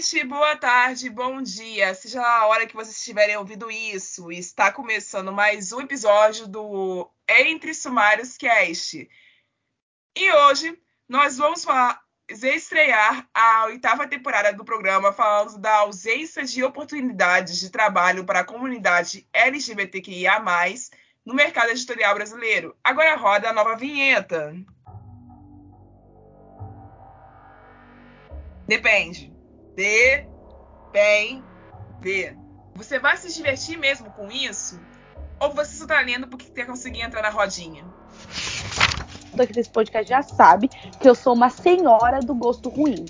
noite, boa tarde, bom dia. Seja a hora que vocês estiverem ouvindo isso, está começando mais um episódio do Entre Sumários Cast. E hoje nós vamos falar, estrear a oitava temporada do programa falando da ausência de oportunidades de trabalho para a comunidade LGBTQIA+, no mercado editorial brasileiro. Agora roda a nova vinheta. Depende. Depende. Você vai se divertir mesmo com isso? Ou você só tá lendo porque quer conseguir entrar na rodinha? Aqui desse podcast já sabe que eu sou uma senhora do gosto ruim.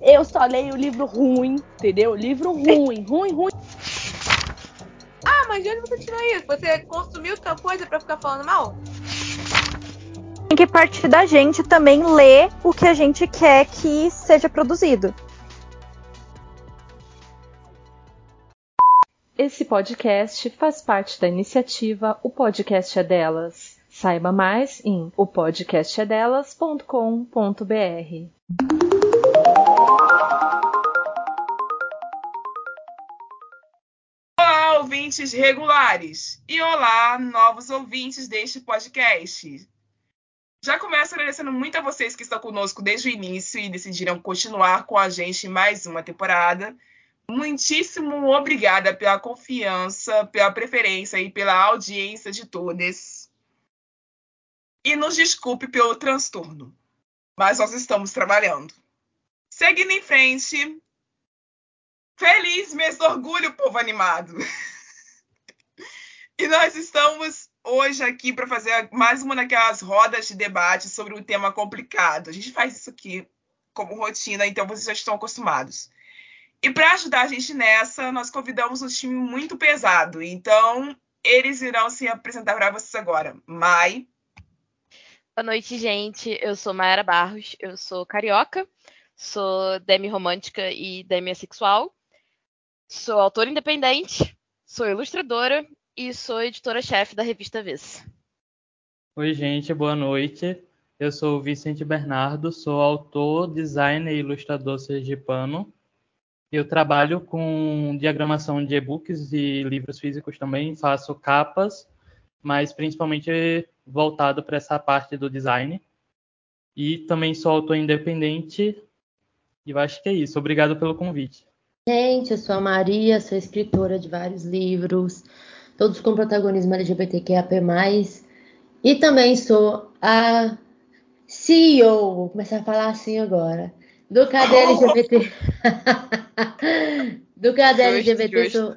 Eu só leio livro ruim, entendeu? Livro ruim, ruim, ruim. Ah, mas de onde você tirou isso? Você consumiu tal coisa para ficar falando mal? Tem que partir da gente também ler o que a gente quer que seja produzido. Esse podcast faz parte da iniciativa O Podcast é Delas. Saiba mais em opodcastedelas.com.br. Olá, ouvintes regulares! E olá, novos ouvintes deste podcast. Já começo agradecendo muito a vocês que estão conosco desde o início e decidiram continuar com a gente mais uma temporada. Muitíssimo obrigada pela confiança, pela preferência e pela audiência de todos. E nos desculpe pelo transtorno, mas nós estamos trabalhando. Seguindo em frente, feliz mês do orgulho, povo animado! e nós estamos hoje aqui para fazer mais uma daquelas rodas de debate sobre um tema complicado. A gente faz isso aqui como rotina, então vocês já estão acostumados. E para ajudar a gente nessa, nós convidamos um time muito pesado. Então, eles irão se apresentar para vocês agora. Mai. Boa noite, gente. Eu sou Mayara Barros, eu sou carioca, sou demi-romântica e demi-assexual, sou autora independente, sou ilustradora e sou editora-chefe da revista Viz. Oi, gente, boa noite. Eu sou o Vicente Bernardo, sou autor, designer e ilustrador sergipano. Eu trabalho com diagramação de e-books e livros físicos também, faço capas, mas principalmente voltado para essa parte do design. E também sou autor independente. E eu acho que é isso. Obrigado pelo convite. Gente, eu sou a Maria, sou escritora de vários livros, todos com protagonismo LGBTQAP+. E também sou a CEO, vou começar a falar assim agora, do KD LGBT. do KD LGBT, sou,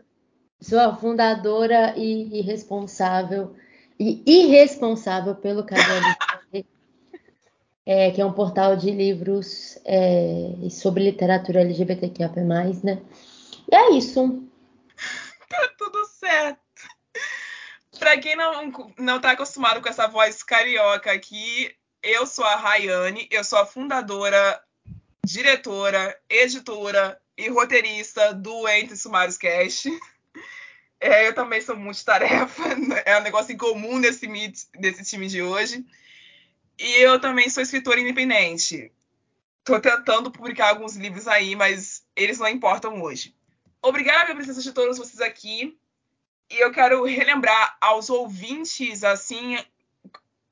sou a fundadora e, e responsável, e irresponsável pelo KD LGBT, é, que é um portal de livros é, sobre literatura LGBTQAP+, né? E é isso. Tá tudo certo. Para quem não, não tá acostumado com essa voz carioca aqui, eu sou a Rayane, eu sou a fundadora, diretora, editora e roteirista do Entre Sumários Cast. É, eu também sou multitarefa, é um negócio em comum desse, desse time de hoje. E eu também sou escritora independente. Estou tentando publicar alguns livros aí, mas eles não importam hoje. Obrigada pela presença de todos vocês aqui. E eu quero relembrar aos ouvintes, assim,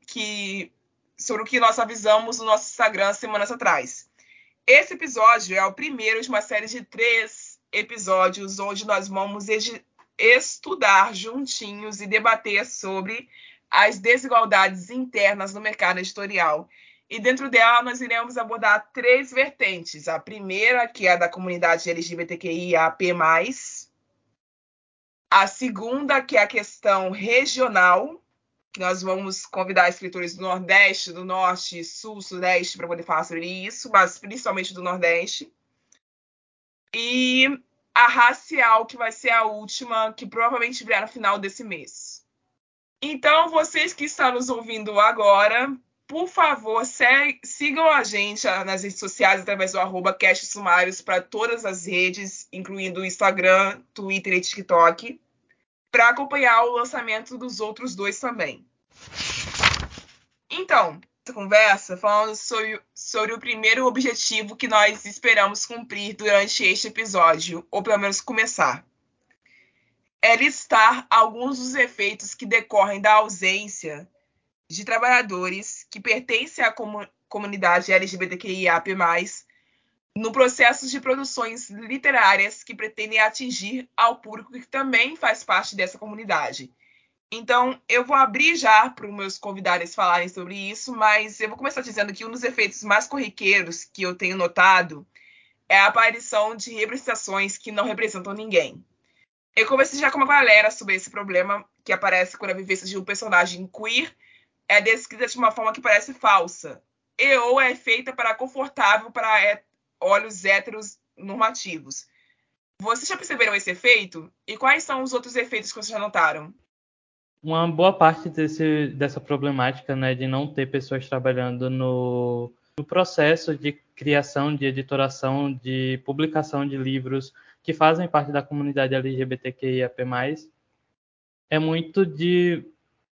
que sobre o que nós avisamos no nosso Instagram semanas atrás. Esse episódio é o primeiro de uma série de três episódios onde nós vamos estudar juntinhos e debater sobre as desigualdades internas no mercado editorial. E dentro dela nós iremos abordar três vertentes. A primeira, que é a da comunidade LGBTQIAP+, a segunda, que é a questão regional, nós vamos convidar escritores do Nordeste, do Norte, Sul, Sudeste para poder falar sobre isso, mas principalmente do Nordeste. E a racial, que vai ser a última, que provavelmente virá no final desse mês. Então, vocês que estão nos ouvindo agora, por favor, sigam a gente nas redes sociais através do arroba Sumários para todas as redes, incluindo Instagram, Twitter e TikTok, para acompanhar o lançamento dos outros dois também. Então, conversa falando sobre, sobre o primeiro objetivo que nós esperamos cumprir durante este episódio, ou pelo menos começar. É listar alguns dos efeitos que decorrem da ausência de trabalhadores que pertencem à comu comunidade LGBTQIAP+, no processo de produções literárias que pretendem atingir ao público que também faz parte dessa comunidade. Então, eu vou abrir já para os meus convidados falarem sobre isso, mas eu vou começar dizendo que um dos efeitos mais corriqueiros que eu tenho notado é a aparição de representações que não representam ninguém. Eu conversei já com uma galera sobre esse problema que aparece quando a vivência de um personagem queer é descrita de uma forma que parece falsa, e ou é feita para confortável para olhos héteros normativos. Vocês já perceberam esse efeito? E quais são os outros efeitos que vocês já notaram? Uma boa parte desse, dessa problemática né, de não ter pessoas trabalhando no, no processo de criação, de editoração, de publicação de livros que fazem parte da comunidade LGBTQIAP+, é muito de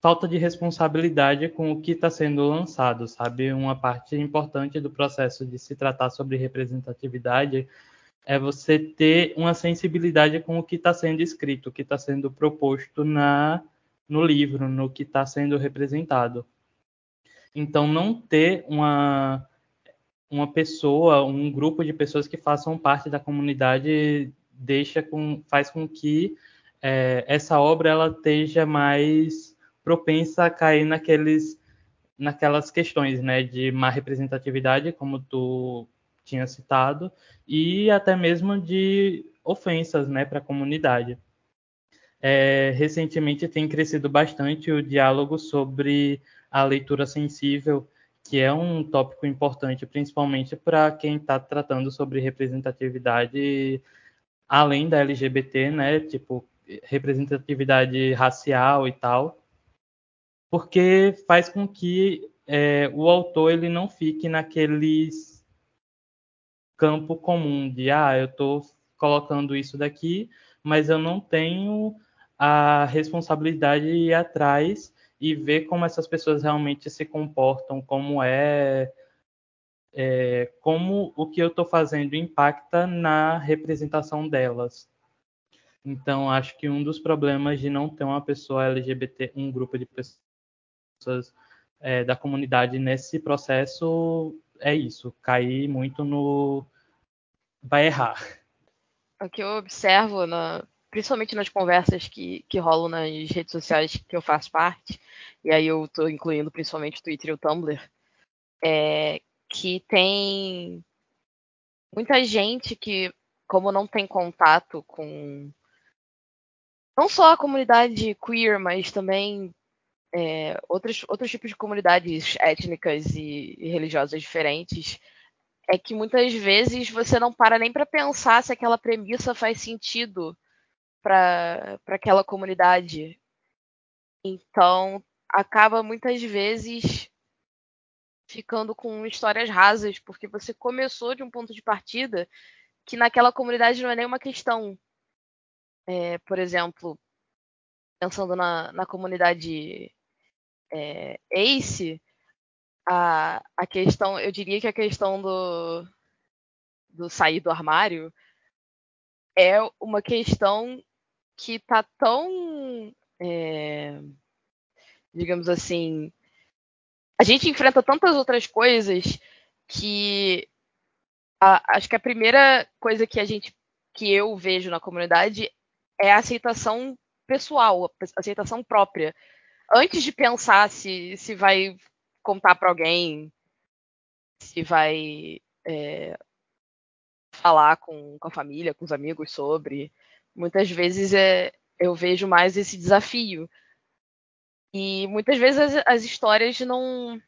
falta de responsabilidade com o que está sendo lançado, sabe? Uma parte importante do processo de se tratar sobre representatividade é você ter uma sensibilidade com o que está sendo escrito, o que está sendo proposto na no livro, no que está sendo representado. Então, não ter uma, uma pessoa, um grupo de pessoas que façam parte da comunidade deixa com, faz com que é, essa obra ela esteja mais propensa a cair naqueles, naquelas questões né, de má representatividade, como tu tinha citado, e até mesmo de ofensas né, para a comunidade é, recentemente tem crescido bastante o diálogo sobre a leitura sensível, que é um tópico importante, principalmente para quem está tratando sobre representatividade além da LGBT, né? Tipo, representatividade racial e tal, porque faz com que é, o autor ele não fique naqueles campo comum de ah, eu estou colocando isso daqui, mas eu não tenho a responsabilidade de ir atrás e ver como essas pessoas realmente se comportam, como é, é como o que eu estou fazendo impacta na representação delas. Então, acho que um dos problemas de não ter uma pessoa LGBT, um grupo de pessoas é, da comunidade nesse processo é isso, cair muito no vai errar. O que eu observo na, principalmente nas conversas que, que rolam nas redes sociais que eu faço parte, e aí eu estou incluindo principalmente o Twitter e o Tumblr, é que tem muita gente que, como não tem contato com não só a comunidade queer, mas também é, outros, outros tipos de comunidades étnicas e, e religiosas diferentes, é que muitas vezes você não para nem para pensar se aquela premissa faz sentido para aquela comunidade. Então, acaba muitas vezes ficando com histórias rasas, porque você começou de um ponto de partida que naquela comunidade não é nenhuma questão. É, por exemplo, pensando na, na comunidade é, ACE, a, a questão, eu diria que a questão do, do sair do armário é uma questão que tá tão. É, digamos assim. A gente enfrenta tantas outras coisas que a, acho que a primeira coisa que a gente que eu vejo na comunidade é a aceitação pessoal, a aceitação própria. Antes de pensar se, se vai contar para alguém, se vai é, falar com, com a família, com os amigos sobre muitas vezes é, eu vejo mais esse desafio. E muitas vezes as, as histórias não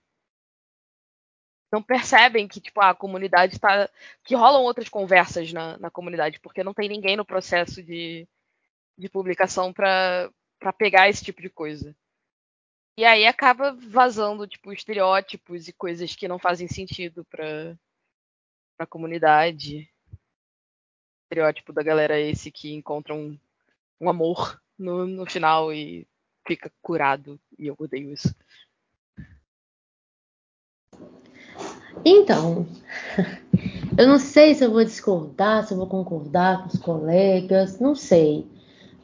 não percebem que tipo a comunidade está que rolam outras conversas na, na comunidade porque não tem ninguém no processo de, de publicação para pegar esse tipo de coisa e aí acaba vazando tipo estereótipos e coisas que não fazem sentido para a comunidade estereótipo da galera esse que encontra um, um amor no, no final e fica curado. E eu odeio isso. Então, eu não sei se eu vou discordar, se eu vou concordar com os colegas, não sei.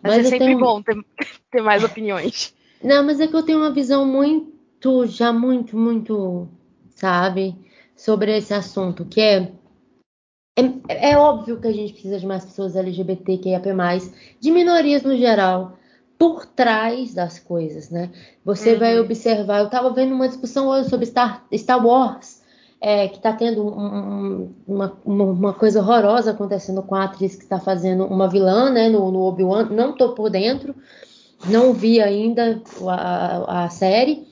Mas, Mas é sempre tenho... bom ter, ter mais opiniões. Não, mas é que eu tenho uma visão muito, já muito, muito, sabe, sobre esse assunto, que é é, é óbvio que a gente precisa de mais pessoas LGBTQIAP+, de minorias no geral, por trás das coisas, né? Você Uhum. vai observar, eu estava vendo uma discussão hoje sobre Star, Star Wars, é, que está tendo um- um- uma, uma, coisa horrorosa acontecendo com a atriz que está fazendo uma vilã, né, no, no Obi-Wan, não tô por dentro, não vi ainda a, a- a série,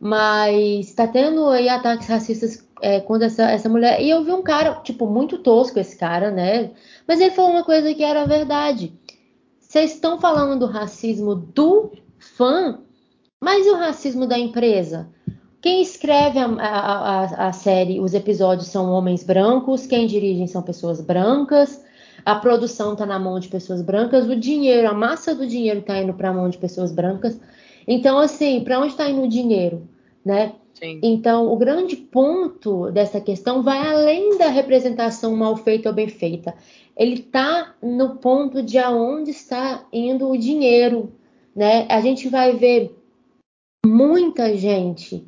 mas está tendo aí ataques racistas é, contra essa, essa mulher. E eu vi um cara, tipo, muito tosco esse cara, né? Mas ele falou uma coisa que era verdade. Vocês estão falando do racismo do fã, mas e o racismo da empresa? Quem escreve a, a, a, a série, os episódios são homens brancos, quem dirige são pessoas brancas, a produção está na mão de pessoas brancas, o dinheiro, a massa do dinheiro está indo para a mão de pessoas brancas. Então, assim, para onde está indo o dinheiro, né? Então, o grande ponto dessa questão vai além da representação mal feita ou bem feita. Ele está no ponto de aonde está indo o dinheiro, né? A gente vai ver muita gente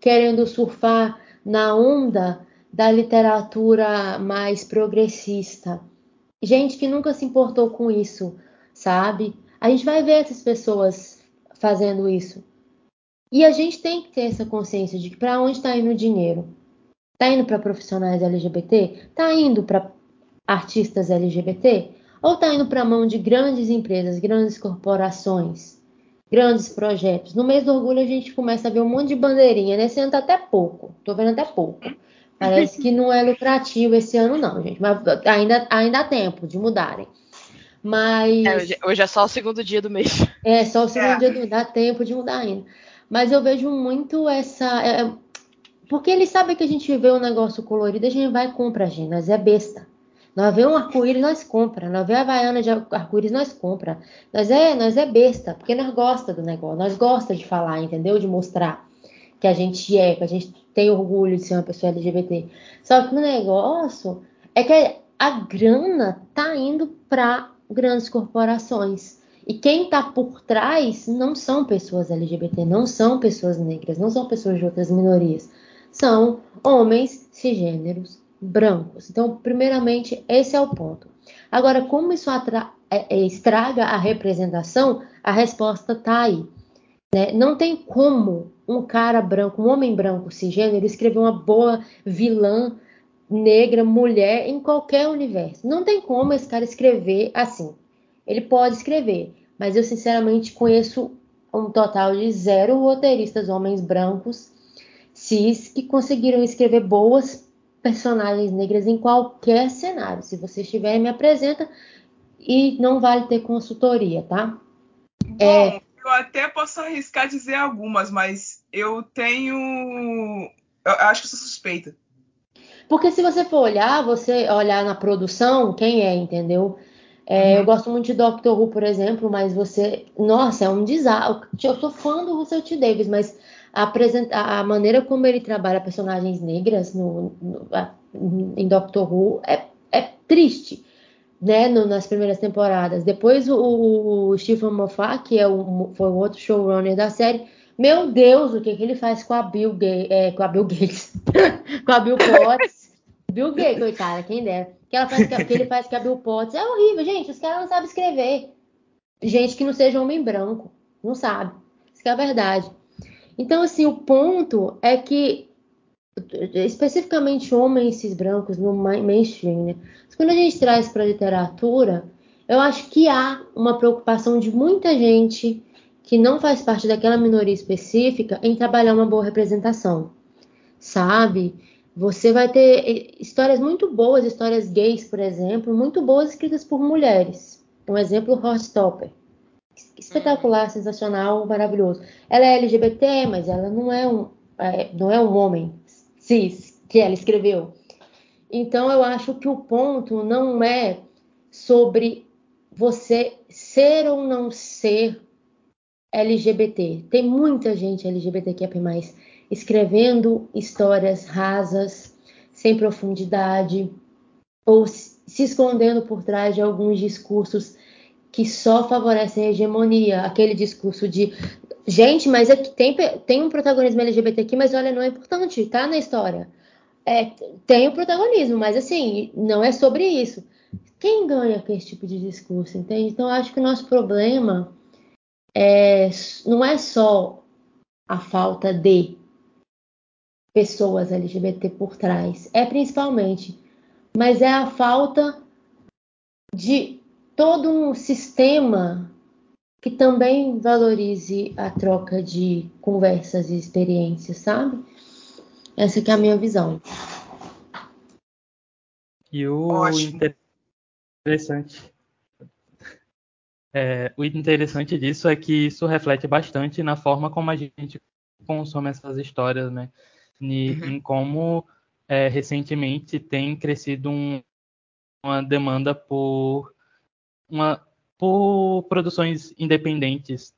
querendo surfar na onda da literatura mais progressista. Gente que nunca se importou com isso, sabe? A gente vai ver essas pessoas fazendo isso. E a gente tem que ter essa consciência de que para onde está indo o dinheiro? Está indo para profissionais LGBT? Está indo para artistas LGBT? Ou está indo para a mão de grandes empresas, grandes corporações, grandes projetos? No mês do orgulho a gente começa a ver um monte de bandeirinha. Nesse ano tá até pouco. Tô vendo até pouco. Parece que não é lucrativo esse ano, não, gente. Mas ainda, ainda há tempo de mudarem. Mas. É, hoje, é só o segundo dia do mês. É, só o segundo É. dia do, dá tempo de mudar ainda. Mas eu vejo muito essa. é, é, porque eles sabem que a gente vê um negócio colorido, a gente vai e compra, gente. Nós é besta. Nós vê um arco-íris, nós compra. Nós vê a Havaiana de arco-íris, nós compra. Nós é, nós é besta, porque nós gosta do negócio. Nós gosta de falar, entendeu? De mostrar que a gente é, que a gente tem orgulho de ser uma pessoa LGBT. Só que o negócio é que a grana tá indo para grandes corporações. E quem está por trás não são pessoas LGBT, não são pessoas negras, não são pessoas de outras minorias. São homens cisgêneros brancos. Então, primeiramente, esse é o ponto. Agora, como isso é- é- estraga a representação, a resposta está aí. né? Não tem como um cara branco, um homem branco cisgênero, escrever uma boa vilã negra, mulher, em qualquer universo. Não tem como esse cara escrever assim. Ele pode escrever, mas eu sinceramente conheço um total de zero roteiristas homens brancos cis que conseguiram escrever boas personagens negras em qualquer cenário. Se vocês tiverem, me apresenta e não vale ter consultoria, tá? Bom, É. eu até posso arriscar dizer algumas, mas eu tenho. Eu acho que sou suspeita. Porque se você for olhar, você olhar na produção, quem é, entendeu? É, Uhum. Eu gosto muito de Doctor Who, por exemplo, mas você. Nossa, é um desastre. Eu sou fã do Russell T. Davis, mas a, apresenta- a maneira como ele trabalha personagens negras no, no- a- em Doctor Who é, é triste, né? no- nas primeiras temporadas. Depois o, o Stephen Moffat, que é o, foi o outro showrunner da série, meu Deus, o que, que ele faz com a Bill, Ga- é, com a Bill Gates? com a Bill Potts. Bill Gates, coitada, quem dera. Que, ela faz, que ele faz com a Bill Potts é horrível, gente. Os caras não sabem escrever. Gente que não seja homem branco. Não sabe. Isso que é a verdade. Então, assim, o ponto é que, especificamente homens cis brancos no ma- mainstream, né? Mas Quando a gente traz para a literatura, eu acho que há uma preocupação de muita gente que não faz parte daquela minoria específica em trabalhar uma boa representação, sabe? Você vai ter eh, histórias muito boas, histórias gays, por exemplo, muito boas escritas por mulheres. Um exemplo, Horstopper. Espetacular, sensacional, maravilhoso. Ela é LGBT, mas ela não é um, é, não é um homem cis que ela escreveu. Então eu acho que o ponto não é sobre você ser ou não ser LGBT. Tem muita gente LGBTQIA+, escrevendo histórias rasas, sem profundidade, ou se escondendo por trás de alguns discursos que só favorecem a hegemonia, aquele discurso de gente, mas é que tem, tem um protagonismo LGBT aqui, mas olha, não é importante, tá na história. É, tem o protagonismo, mas assim, não é sobre isso. Quem ganha com esse tipo de discurso, entende? Então, acho que o nosso problema é, não é só a falta de pessoas LGBT por trás, é principalmente, mas é a falta de todo um sistema que também valorize a troca de conversas e experiências, sabe? Essa é a minha visão. E o Ótimo. interessante é, o interessante disso é que isso reflete bastante na forma como a gente consome essas histórias, né? Uhum. Em como é, recentemente tem crescido um, uma demanda por, uma, por produções independentes,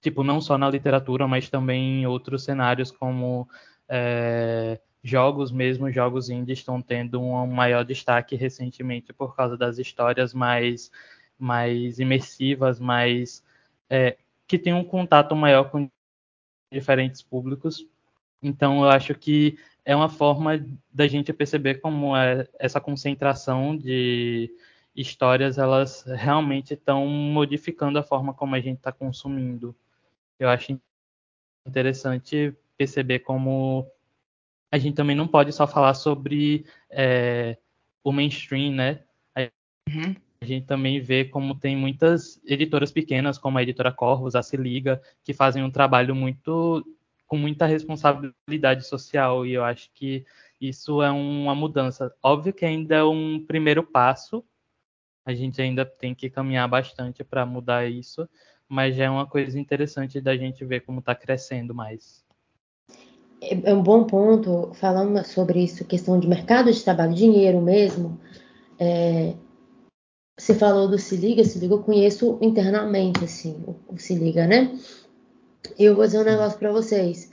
tipo, não só na literatura, mas também em outros cenários, como é, jogos mesmo, jogos indies estão tendo um maior destaque recentemente por causa das histórias mais mais imersivas, mais é, que tem um contato maior com diferentes públicos. Então, eu acho que é uma forma da gente perceber como é essa concentração de histórias, elas realmente estão modificando a forma como a gente está consumindo. Eu acho interessante perceber como a gente também não pode só falar sobre é, o mainstream, né? Uhum. A gente também vê como tem muitas editoras pequenas, como a editora Corvos, a Se Liga, que fazem um trabalho muito com muita responsabilidade social e eu acho que isso é uma mudança. Óbvio que ainda é um primeiro passo, a gente ainda tem que caminhar bastante para mudar isso, mas já é uma coisa interessante da gente ver como está crescendo mais. É, é um bom ponto, falando sobre isso, questão de mercado de trabalho, dinheiro mesmo. É, você falou do Se Liga, Se Liga eu conheço internamente, assim, o, o Se Liga, né? Eu vou dizer um negócio para vocês.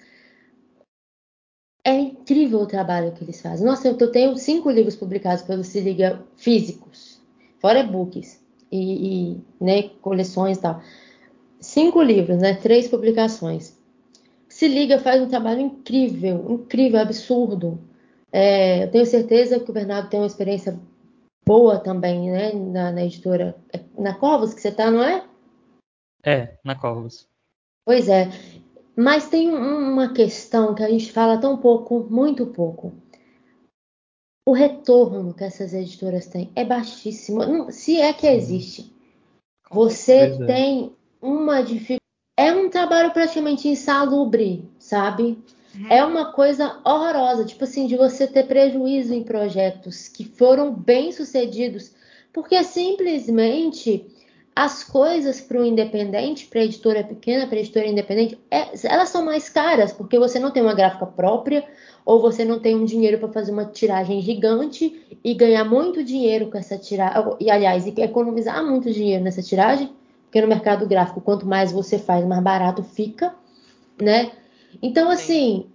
É incrível o trabalho que eles fazem. Nossa, eu tenho cinco livros publicados pelo Se Liga físicos, fora e-books e, e né, coleções e tal. Cinco livros, né? Três publicações. Se Liga faz um trabalho incrível, incrível, absurdo. É, eu tenho certeza que o Bernardo tem uma experiência boa também, né? Na, na editora. É na Corvos que você tá, não é? É, na Corvos. Pois é. Mas tem uma questão que a gente fala tão pouco, muito pouco. O retorno que essas editoras têm é baixíssimo. se é que existe. Você é. tem uma dificuldade. É um trabalho praticamente insalubre, sabe? Uhum. É uma coisa horrorosa, tipo assim, de você ter prejuízo em projetos que foram bem sucedidos, porque simplesmente as coisas para o independente, para a editora pequena, para a editora independente, é, elas são mais caras, porque você não tem uma gráfica própria, ou você não tem um dinheiro para fazer uma tiragem gigante e ganhar muito dinheiro com essa tiragem, e aliás, economizar muito dinheiro nessa tiragem, porque no mercado gráfico, quanto mais você faz, mais barato fica, né? Então, assim,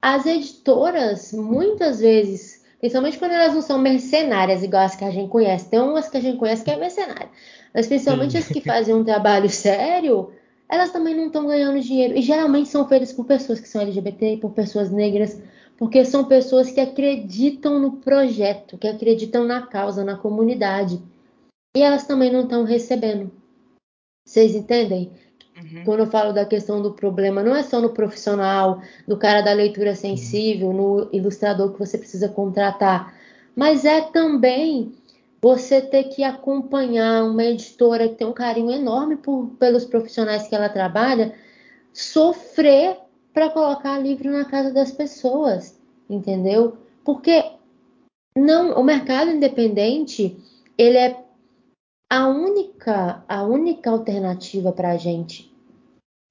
as editoras, muitas vezes, principalmente quando elas não são mercenárias, igual as que a gente conhece, tem umas que a gente conhece que é mercenária, Sim. as que fazem um trabalho sério, elas também não estão ganhando dinheiro. E geralmente são feitas por pessoas que são LGBT, por pessoas negras, porque são pessoas que acreditam no projeto, que acreditam na causa, na comunidade. E elas também não estão recebendo. Vocês entendem? Uhum. Quando eu falo da questão do problema, não é só no profissional, no cara da leitura sensível, no ilustrador que você precisa contratar, mas é também você ter que acompanhar uma editora que tem um carinho enorme por, pelos profissionais que ela trabalha, sofrer para colocar livro na casa das pessoas, entendeu? Porque não, o mercado independente ele é a única, a única alternativa para a gente.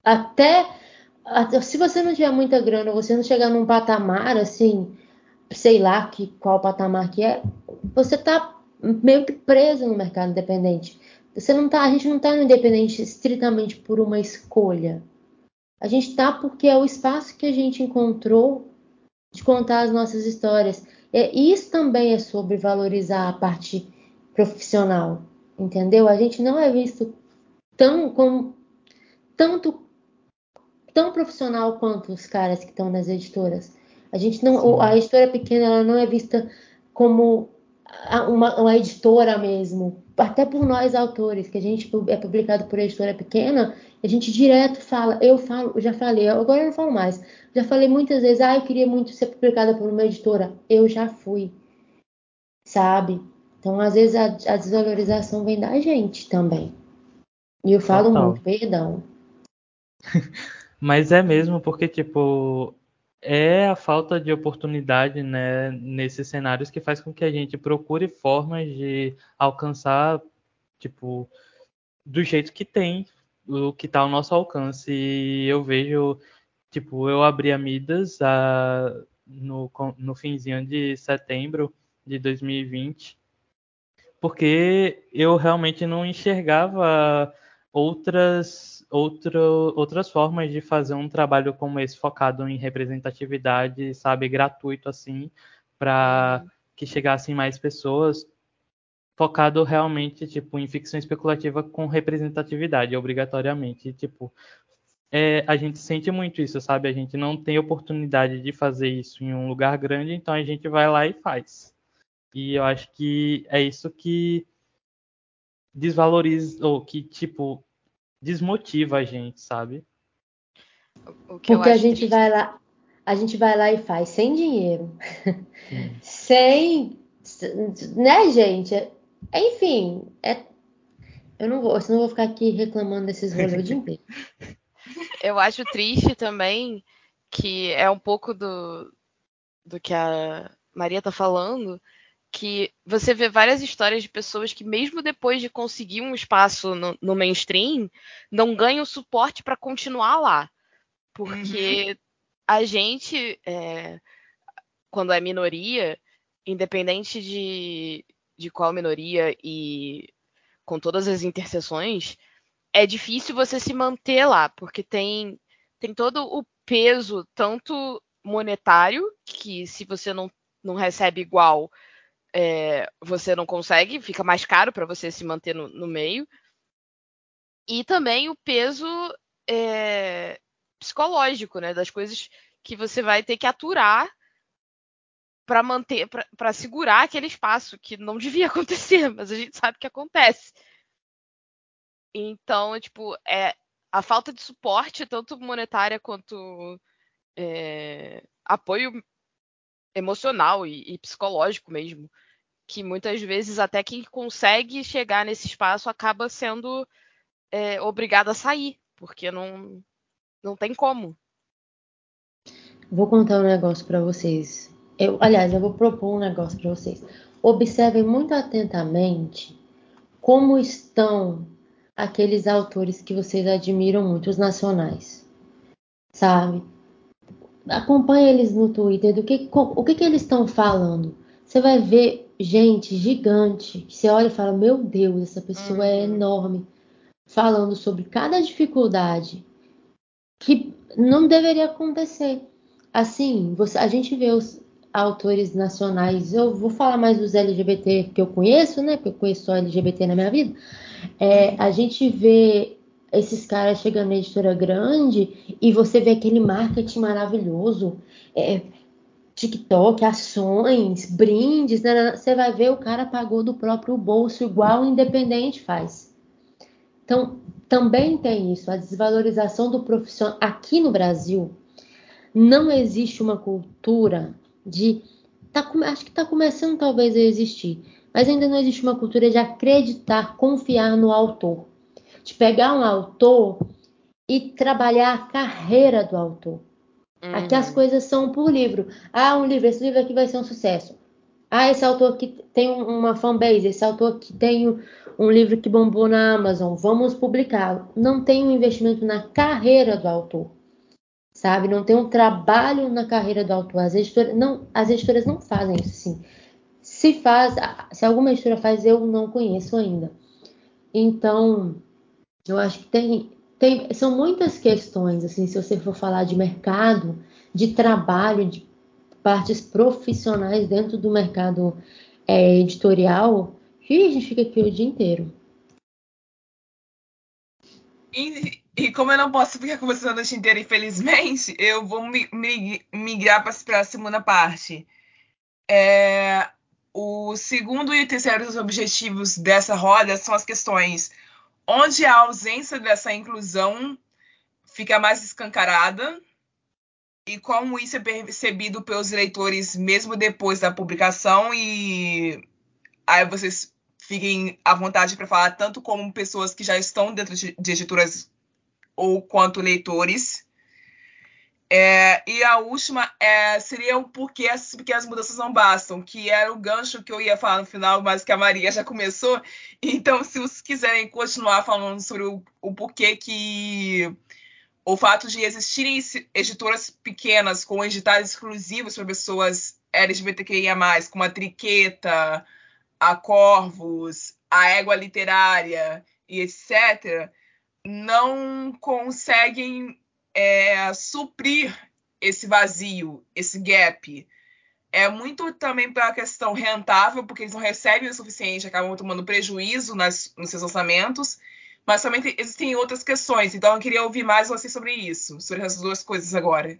Até, até, se você não tiver muita grana, você não chegar num patamar assim, sei lá que qual patamar que é, você tá meio que preso no mercado independente. Você não tá, a gente não está no independente estritamente por uma escolha. A gente está porque é o espaço que a gente encontrou de contar as nossas histórias. E isso também é sobre valorizar a parte profissional, entendeu? A gente não é visto tão como tanto tão profissional quanto os caras que estão nas editoras. A gente não, a editora pequena ela não é vista como uma, uma, editora mesmo, até por nós autores, que a gente é publicado por editora pequena, a gente direto fala, eu falo, já falei, agora eu não falo mais, já falei muitas vezes, ah, eu queria muito ser publicada por uma editora, eu já fui, sabe? Então, às vezes, a, a desvalorização vem da gente também. E eu falo Total. muito, perdão. Mas é mesmo, porque, tipo, é a falta de oportunidade né, nesses cenários que faz com que a gente procure formas de alcançar, tipo, do jeito que tem, o que está ao nosso alcance. E eu vejo, tipo, eu abri a Midas a, no, no finzinho de setembro de 2020, porque eu realmente não enxergava outras outro, outras formas de fazer um trabalho como esse focado em representatividade, sabe, gratuito assim, para uhum. que chegassem mais pessoas, focado realmente tipo em ficção especulativa com representatividade, obrigatoriamente, tipo é, a gente sente muito isso, sabe? A gente não tem oportunidade de fazer isso em um lugar grande, então a gente vai lá e faz. E eu acho que é isso que desvaloriza, ou que, tipo, desmotiva a gente, sabe? Porque a gente triste. vai lá, a gente vai lá e faz sem dinheiro, sem, né, gente? Enfim, é, eu não vou, senão eu vou ficar aqui reclamando desses rolês o dia inteiro. Eu acho triste também que é um pouco do, do que a Maria tá falando, que você vê várias histórias de pessoas que, mesmo depois de conseguir um espaço no, no mainstream, não ganham suporte para continuar lá. Porque uhum. a gente, é, quando é minoria, independente de, de qual minoria e com todas as interseções, é difícil você se manter lá, porque tem, tem todo o peso, tanto monetário, que se você não, não recebe igual, é, você não consegue, fica mais caro para você se manter no, no, meio. E também o peso é, psicológico, né? Das coisas que você vai ter que aturar para manter, para segurar aquele espaço que não devia acontecer, mas a gente sabe que acontece. Então, tipo, é a falta de suporte, tanto monetária quanto é, apoio emocional e, e, psicológico mesmo, que muitas vezes até quem consegue chegar nesse espaço acaba sendo é, obrigado a sair, porque não, não tem como. Vou contar um negócio para vocês. Eu, aliás, eu vou propor um negócio para vocês. Observem muito atentamente como estão aqueles autores que vocês admiram muito, os nacionais, sabe? Acompanhe eles no Twitter, do que, o que, que eles estão falando. Você vai ver gente gigante. Você olha e fala: Meu Deus, essa pessoa é uhum. é enorme. Falando sobre cada dificuldade que não deveria acontecer. Assim, você, a gente vê os autores nacionais. Eu vou falar mais dos LGBT que eu conheço, né? Porque eu conheço só LGBT na minha vida. É, a gente vê esses caras chegando na editora grande e você vê aquele marketing maravilhoso. É, TikTok, ações, brindes, né? você vai ver o cara pagou do próprio bolso, igual o independente faz. Então, também tem isso, a desvalorização do profissional. Aqui no Brasil, não existe uma cultura de. Tá, acho que está começando talvez a existir, mas ainda não existe uma cultura de acreditar, confiar no autor. De pegar um autor e trabalhar a carreira do autor. Uhum. Aqui as uhum. coisas são por livro. Ah, um livro, esse livro aqui vai ser um sucesso. Ah, esse autor que tem uma fanbase, esse autor que tem um livro que bombou na Amazon, vamos publicá-lo. Não tem um investimento na carreira do autor, sabe? Não tem um trabalho na carreira do autor. As editoras não, as editoras não fazem isso assim. Se faz, se alguma editora faz, eu não conheço ainda. Então, eu acho que tem tem, são muitas questões, assim, se você for falar de mercado, de trabalho, de partes profissionais dentro do mercado é, editorial, que a gente fica aqui o dia inteiro. E, e, como eu não posso ficar conversando a noite inteira, infelizmente, eu vou migrar para a segunda parte. É, o segundo e o terceiro objetivos dessa roda são as questões onde a ausência dessa inclusão fica mais escancarada e como isso é percebido pelos leitores mesmo depois da publicação e aí vocês fiquem à vontade para falar tanto como pessoas que já estão dentro de editoras ou quanto leitores. É, e a última é, seria o porquê as pequenas mudanças não bastam, que era o gancho que eu ia falar no final, mas que a Maria já começou. Então, se vocês quiserem continuar falando sobre o, o porquê que o fato de existirem editoras pequenas com editais exclusivos para pessoas LGBTQIA+, como a Triqueta, a Corvos, a Égua Literária e etc., não conseguem é, suprir esse vazio, esse gap. É muito também para a questão rentável, porque eles não recebem o suficiente, acabam tomando prejuízo nas, nos seus orçamentos, mas também existem outras questões. Então eu queria ouvir mais você sobre isso, sobre essas duas coisas agora.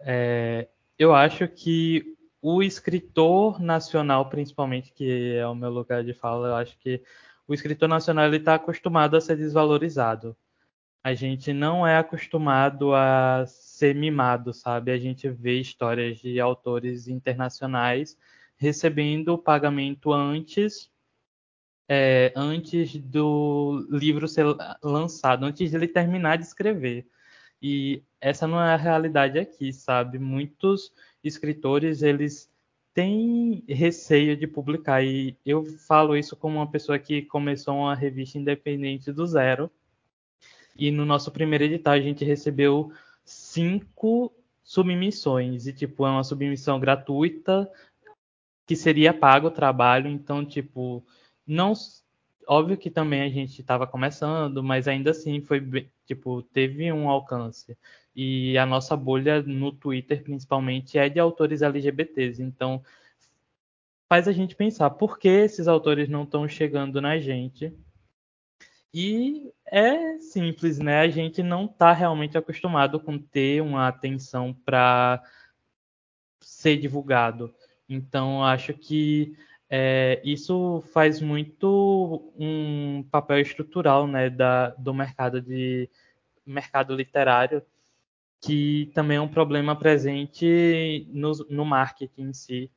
É, eu acho que o escritor nacional, principalmente, que é o meu lugar de fala, eu acho que o escritor nacional está acostumado a ser desvalorizado. A gente não é acostumado a ser mimado, sabe? A gente vê histórias de autores internacionais recebendo pagamento antes é, antes do livro ser lançado, antes de ele terminar de escrever. E essa não é a realidade aqui, sabe? Muitos escritores, eles têm receio de publicar. E eu falo isso como uma pessoa que começou uma revista independente do zero. E no nosso primeiro edital a gente recebeu cinco submissões. E, tipo, é uma submissão gratuita que seria pago o trabalho. Então, tipo, não óbvio que também a gente estava começando, mas ainda assim foi tipo teve um alcance e a nossa bolha no Twitter principalmente é de autores LGBTs, então faz a gente pensar por que esses autores não estão chegando na gente. E é simples, né? A gente não está realmente acostumado com ter uma atenção para ser divulgado. Então, acho que é, isso faz muito um papel estrutural né, da, do mercado de mercado literário, que também é um problema presente no, no marketing em si.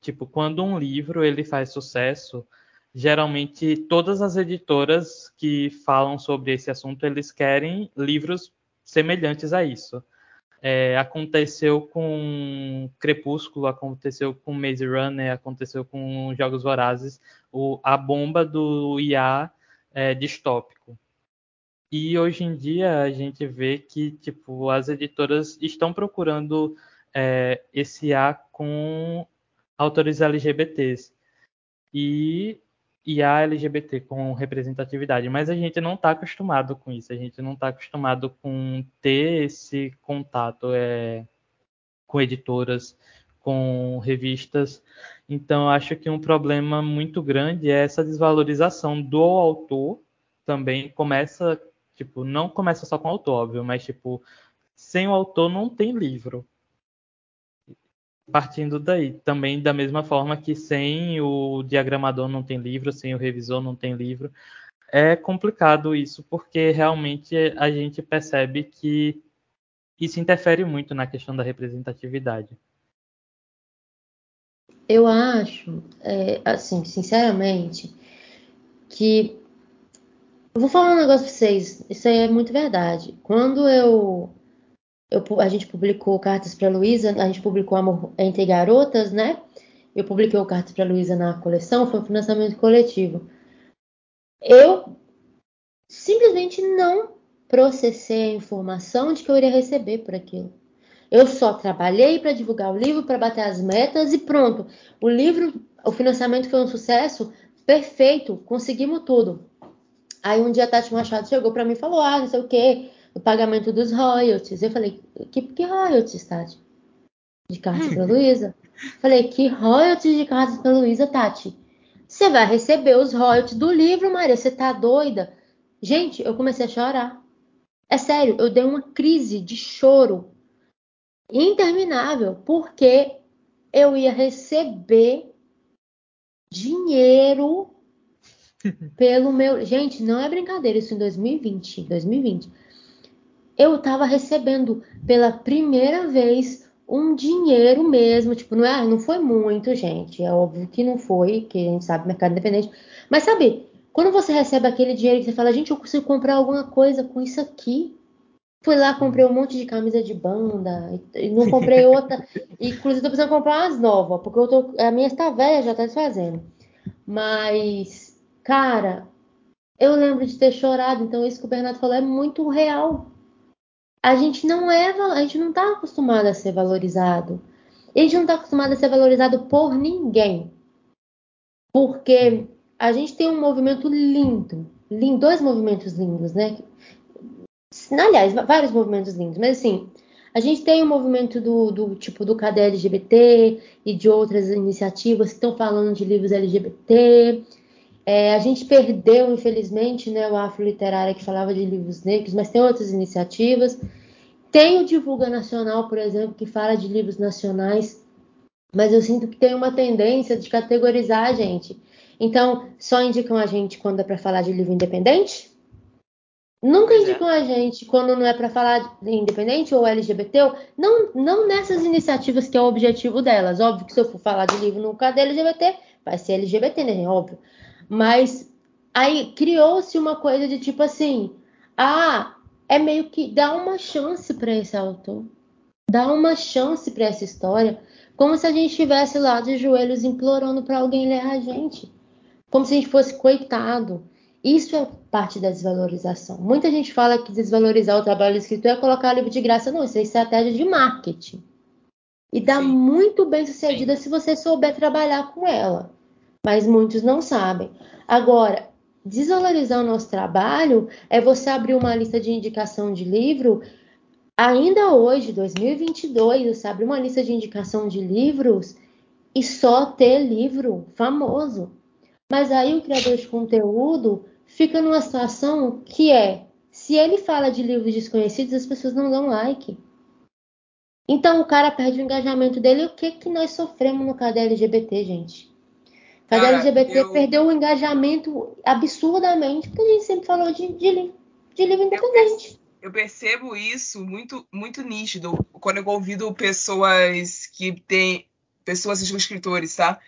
Tipo, quando um livro ele faz sucesso, geralmente todas as editoras que falam sobre esse assunto, eles querem livros semelhantes a isso. É, aconteceu com Crepúsculo, aconteceu com Maze Runner, aconteceu com Jogos Vorazes, o, a bomba do IA é, distópico. E hoje em dia a gente vê que tipo as editoras estão procurando é, esse IA com autores LGBTs. E e a LGBT com representatividade, mas a gente não está acostumado com isso, a gente não está acostumado com ter esse contato é, com editoras, com revistas. Então, acho que um problema muito grande é essa desvalorização do autor também. Começa, tipo, não começa só com o autor, óbvio, mas tipo, sem o autor não tem livro partindo daí. Também da mesma forma que sem o diagramador não tem livro, sem o revisor não tem livro. É complicado isso, porque realmente a gente percebe que isso interfere muito na questão da representatividade. Eu acho, é, assim, sinceramente, que. Eu vou falar um negócio pra vocês, isso aí é muito verdade. Quando eu eu, a gente publicou Cartas para Luísa, a gente publicou Amor Entre Garotas, né? Eu publiquei o Cartas para Luísa na coleção, foi um financiamento coletivo. Eu simplesmente não processei a informação de que eu iria receber por aquilo. Eu só trabalhei para divulgar o livro, para bater as metas e pronto. O livro, o financiamento foi um sucesso perfeito, conseguimos tudo. Aí um dia a Tati Machado chegou pra mim e falou: Ah, não sei o quê, o pagamento dos royalties. Eu falei: Que, que royalties, Tati? De cartas pra Luísa? Falei: Que royalties de cartas pra Luísa, Tati? Você vai receber os royalties do livro, Maria. Você tá doida? Gente, eu comecei a chorar. É sério, eu dei uma crise de choro interminável, porque eu ia receber dinheiro pelo meu. Gente, não é brincadeira, isso em 2020. 2020. Eu tava recebendo pela primeira vez um dinheiro mesmo. Tipo, não, é, não foi muito, gente. É óbvio que não foi, que a gente sabe, mercado independente. Mas sabe, quando você recebe aquele dinheiro que você fala, gente, eu consigo comprar alguma coisa com isso aqui. Fui lá, comprei um monte de camisa de banda, e não comprei outra. E, inclusive, tô precisando comprar umas novas, porque eu tô, a minha está velha, já tá desfazendo. Mas, cara, eu lembro de ter chorado, então isso que o Bernardo falou é muito real. A gente não é, a gente não tá acostumado a ser valorizado. A gente não tá acostumado a ser valorizado por ninguém. Porque a gente tem um movimento lindo, lindo dois movimentos lindos, né? Aliás, vários movimentos lindos, mas assim, a gente tem o um movimento do, do, tipo do Cadê LGBT e de outras iniciativas que estão falando de livros LGBT. É, a gente perdeu, infelizmente, né, o Afro Literária que falava de livros negros, mas tem outras iniciativas. Tem o Divulga Nacional, por exemplo, que fala de livros nacionais, mas eu sinto que tem uma tendência de categorizar a gente. Então, só indicam a gente quando é para falar de livro independente? Nunca é. indicam é. a gente quando não é para falar de independente ou LGBT, ou, não, não nessas iniciativas que é o objetivo delas. Óbvio que se eu for falar de livro no cadê LGBT, vai ser LGBT, né? Óbvio. Mas aí criou-se uma coisa de tipo assim: ah, é meio que dá uma chance para esse autor, dá uma chance para essa história, como se a gente estivesse lá de joelhos implorando para alguém ler a gente como se a gente fosse coitado. Isso é parte da desvalorização. Muita gente fala que desvalorizar o trabalho do escritor é colocar livro de graça. Não, isso é estratégia de marketing. E dá Sim. muito bem sucedida se você souber trabalhar com ela. Mas muitos não sabem. Agora, desvalorizar o nosso trabalho é você abrir uma lista de indicação de livro. Ainda hoje, 2022, você abre uma lista de indicação de livros e só ter livro famoso. Mas aí o criador de conteúdo fica numa situação que é, se ele fala de livros desconhecidos, as pessoas não dão like. Então o cara perde o engajamento dele. O que que nós sofremos no Cadê LGBT, gente? Cadê cara, LGBT eu... perdeu o engajamento absurdamente, porque a gente sempre falou de, de, de livro independente. Eu percebo isso muito, muito nítido quando eu convido pessoas que têm. pessoas, escritores, tá?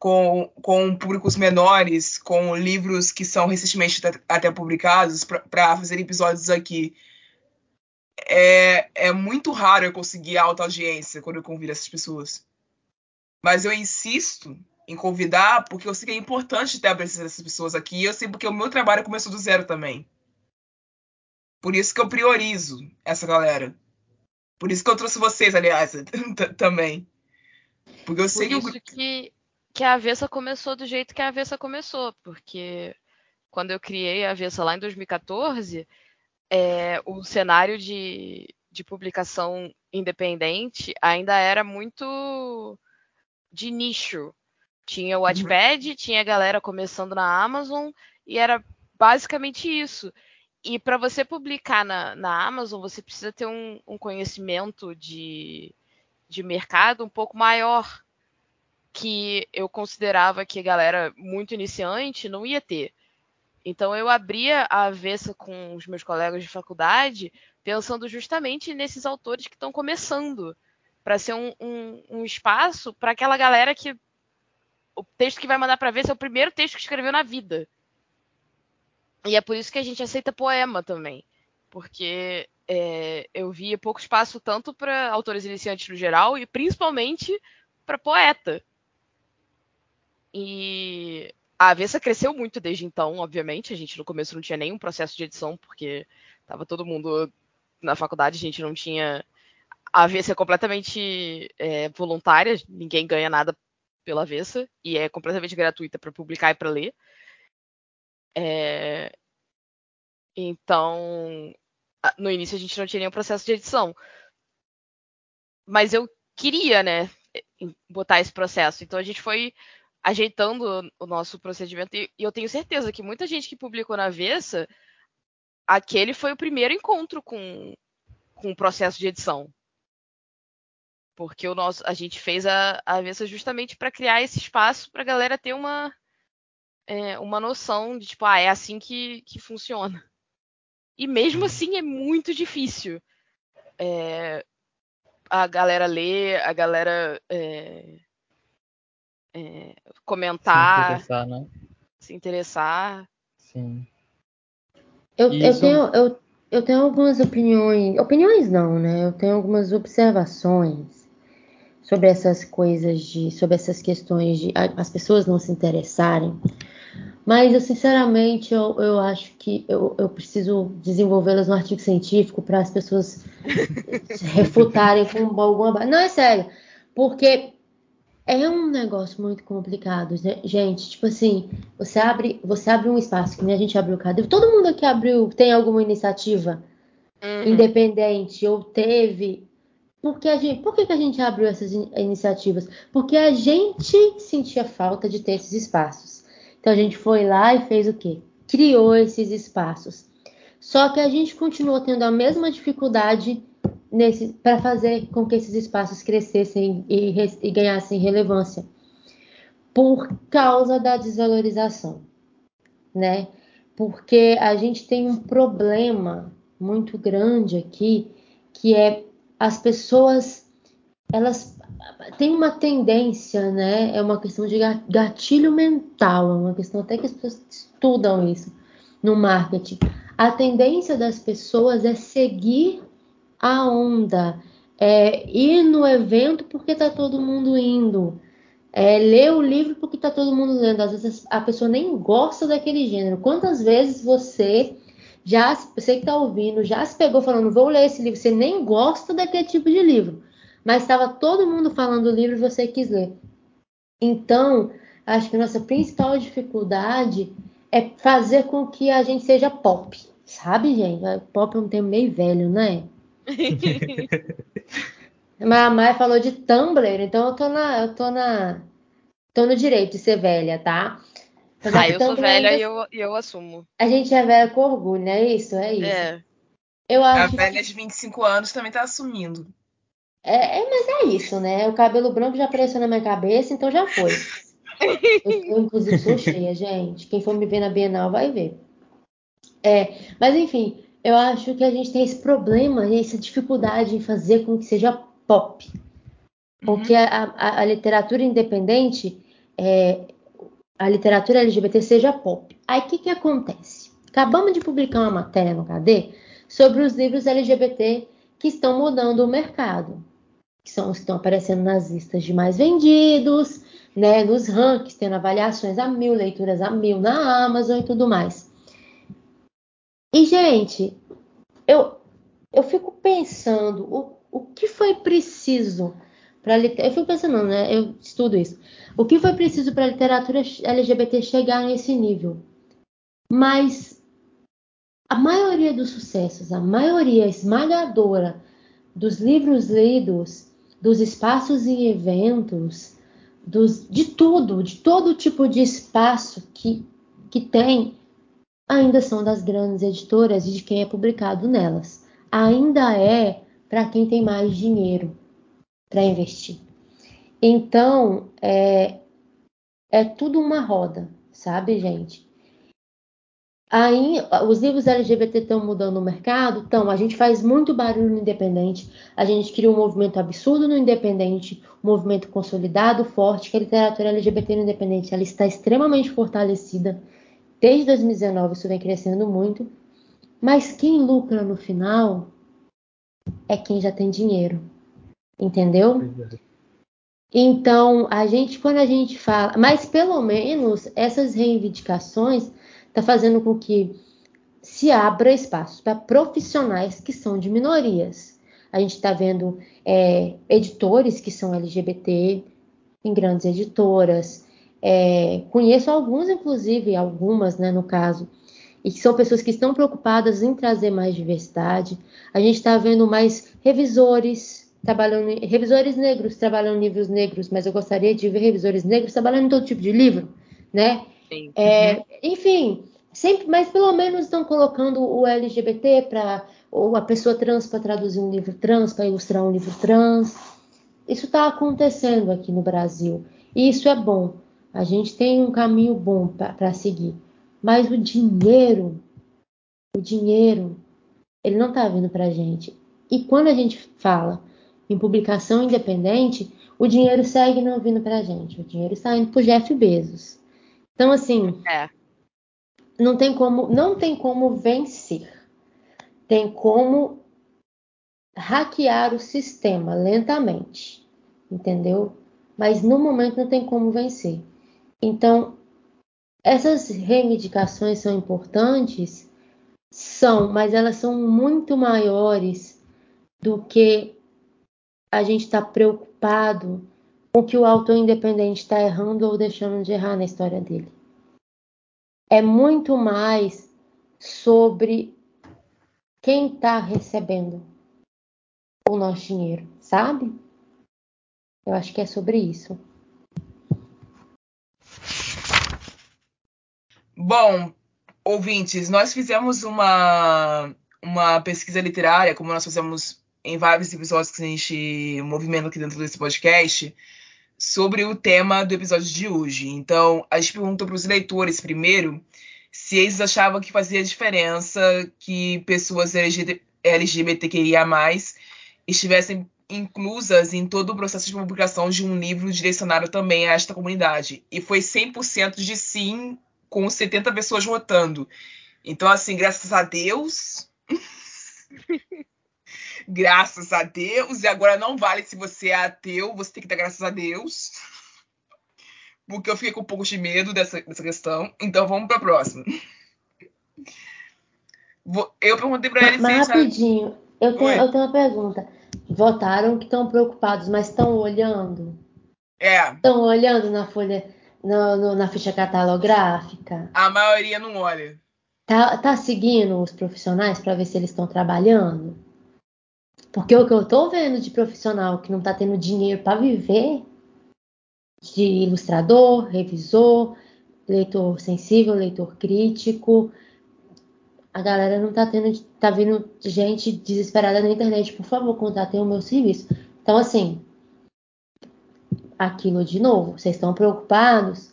com, com públicos menores, com livros que são recentemente até publicados, para fazer episódios aqui. É, é muito raro eu conseguir alta audiência quando eu convido essas pessoas. Mas eu insisto em convidar porque eu sei que é importante ter a presença dessas pessoas aqui. E eu sei porque o meu trabalho começou do zero também. Por isso que eu priorizo essa galera. Por isso que eu trouxe vocês, aliás, também. Porque eu sei Por isso que, que que a Avessa começou do jeito que a Avessa começou, porque quando eu criei a Avessa lá em 2014, é, o cenário de, de publicação independente ainda era muito de nicho. Tinha o. Wattpad, uhum. tinha a galera começando na Amazon, e era basicamente isso. E para você publicar na, na, Amazon, você precisa ter um, um conhecimento de, de mercado um pouco maior que eu considerava que a galera muito iniciante não ia ter. Então eu abria a avessa com os meus colegas de faculdade, pensando justamente nesses autores que estão começando, para ser um, um, um espaço para aquela galera que o texto que vai mandar para ver é o primeiro texto que escreveu na vida. E é por isso que a gente aceita poema também, porque é, eu via pouco espaço tanto para autores iniciantes no geral e principalmente para poeta. E a Avessa cresceu muito desde então, obviamente. A gente no começo não tinha nenhum processo de edição, porque estava todo mundo na faculdade, a gente não tinha. A Avessa é completamente é, voluntária, ninguém ganha nada pela Avessa, e é completamente gratuita para publicar e para ler. É... Então, no início a gente não tinha nenhum processo de edição. Mas eu queria, né, botar esse processo. Então a gente foi ajeitando o nosso procedimento e eu tenho certeza que muita gente que publicou na Avessa, aquele foi o primeiro encontro com, com o processo de edição. Porque o nosso, a gente fez a, a Avessa justamente para criar esse espaço para a galera ter uma, é, uma noção de tipo, ah, é assim que, que funciona. E mesmo assim é muito difícil. É, a galera ler, a galera é, é, Se comentar, interessar, né? se interessar. Sim. Eu, eu, tenho, eu, eu tenho algumas opiniões. Opiniões não, né? Eu tenho algumas observações sobre essas coisas de. sobre essas questões de as pessoas não se interessarem. Mas eu sinceramente eu, eu acho que eu, eu preciso desenvolvê-las no artigo científico para as pessoas refutarem com alguma. Não, é sério. Porque é um negócio muito complicado, gente. Tipo assim, você abre, você abre um espaço, que nem a gente abriu o Cadê? Todo mundo aqui abriu, tem alguma iniciativa Uhum. independente ou teve. Por que, a gente, por que, que a gente abriu essas in- iniciativas? Porque a gente sentia falta de ter esses espaços. Então a gente foi lá e fez o quê? Criou esses espaços. Só que a gente continuou tendo a mesma dificuldade para fazer com que esses espaços crescessem e, e ganhassem relevância por causa da desvalorização, né? Porque a gente tem um problema muito grande aqui, que é as pessoas elas têm uma tendência, né? É uma questão de ga- gatilho mental, é uma questão até que as pessoas estudam isso no marketing. A tendência das pessoas é seguir a onda, é ir no evento porque tá todo mundo indo, é ler o livro porque tá todo mundo lendo. Às vezes a pessoa nem gosta daquele gênero. Quantas vezes você já, você que tá ouvindo, já se pegou falando, vou ler esse livro, você nem gosta daquele tipo de livro, mas estava todo mundo falando do livro e você quis ler. Então, acho que a nossa principal dificuldade é fazer com que a gente seja pop, sabe, gente? Pop é um termo meio velho, né? Mas a Mai falou de Tumblr, então eu tô na, eu tô na, tô no direito de ser velha, tá? A Ah, eu sou velha ainda- e eu, eu assumo. A gente é velha com orgulho, não é isso? É isso. É. Eu A acho velha de 25 anos também tá assumindo. É, é, mas é isso, né? O cabelo branco já apareceu na minha cabeça, então já foi. Eu, eu, inclusive, sou cheia, gente. Quem for me ver na Bienal vai ver. É, mas enfim, eu acho que a gente tem esse problema, essa dificuldade em fazer com que seja pop. Porque a, a- a literatura independente, é, a literatura LGBT seja pop. Aí o que, que acontece? Acabamos de publicar uma matéria no KD sobre os livros LGBT que estão mudando o mercado que são os que estão aparecendo nas listas de mais vendidos, né, nos rankings, tendo avaliações a mil, leituras a mil na Amazon e tudo mais. E, gente, eu, eu fico pensando o, o que foi preciso para eu fico pensando, né? Eu estudo isso. O que foi preciso para a literatura LGBT chegar nesse nível? Mas a maioria dos sucessos, a maioria esmagadora dos livros lidos, dos espaços em eventos, dos, de tudo, de todo tipo de espaço que, que tem, ainda são das grandes editoras e de quem é publicado nelas. Ainda é para quem tem mais dinheiro para investir. Então, é, é tudo uma roda, sabe, gente? Aí, os livros LGBT estão mudando o mercado? Então, a gente faz muito barulho no independente, a gente cria um movimento absurdo no independente, um movimento consolidado, forte, que a literatura LGBT no independente ela está extremamente fortalecida. Desde 2019 isso vem crescendo muito, mas quem lucra no final é quem já tem dinheiro, entendeu? Então, a gente, quando a gente fala, mas pelo menos essas reivindicações está fazendo com que se abra espaço para profissionais que são de minorias. A gente está vendo é, editores que são LGBT em grandes editoras. É, conheço alguns, inclusive, algumas, né, no caso, e que são pessoas que estão preocupadas em trazer mais diversidade. A gente está vendo mais revisores trabalhando, revisores negros trabalhando em livros negros, mas eu gostaria de ver revisores negros trabalhando em todo tipo de livro, né? Sim. É, enfim, sempre, mas pelo menos estão colocando o LGBT para ou a pessoa trans para traduzir um livro trans, para ilustrar um livro trans. Isso está acontecendo aqui no Brasil. E isso é bom. A gente tem um caminho bom para seguir. Mas o dinheiro, o dinheiro, ele não está vindo para a gente. E quando a gente fala em publicação independente, o dinheiro segue não vindo para a gente. O dinheiro está indo para Jeff Bezos. Então, assim, É. não tem como, não tem como vencer. Tem como hackear o sistema lentamente, entendeu? Mas no momento não tem como vencer. Então, essas reivindicações são importantes, são, mas elas são muito maiores do que a gente está preocupado com que o autor independente está errando ou deixando de errar na história dele. É muito mais sobre quem está recebendo o nosso dinheiro, sabe? Eu acho que é sobre isso. Bom, ouvintes, nós fizemos uma, uma pesquisa literária, como nós fizemos em vários episódios que a gente movimenta aqui dentro desse podcast, sobre o tema do episódio de hoje. Então, a gente perguntou para os leitores primeiro se eles achavam que fazia diferença que pessoas LGBT, LGBTQIA+, estivessem inclusas em todo o processo de publicação de um livro direcionado também a esta comunidade. E foi 100% de sim, com 70 pessoas votando. Então, assim, graças a Deus. graças a Deus. E agora não vale se você é ateu, você tem que dar graças a Deus. Porque eu fiquei com um pouco de medo dessa, dessa questão. Então vamos para a próxima. Eu perguntei para ele Mas, se rapidinho, eu tenho, eu tenho uma pergunta. Votaram que estão preocupados, mas estão olhando? É, Estão olhando na folha, no- no- na ficha catalográfica? a maioria não olha. Tá, tá seguindo os profissionais para ver se eles estão trabalhando? Porque o que eu tô vendo de profissional que não tá tendo dinheiro para viver, de ilustrador, revisor, leitor sensível, leitor crítico, a galera não tá tendo, tá vindo gente desesperada na internet, por favor, contratem o meu serviço. Então, assim, aquilo de novo, vocês estão preocupados?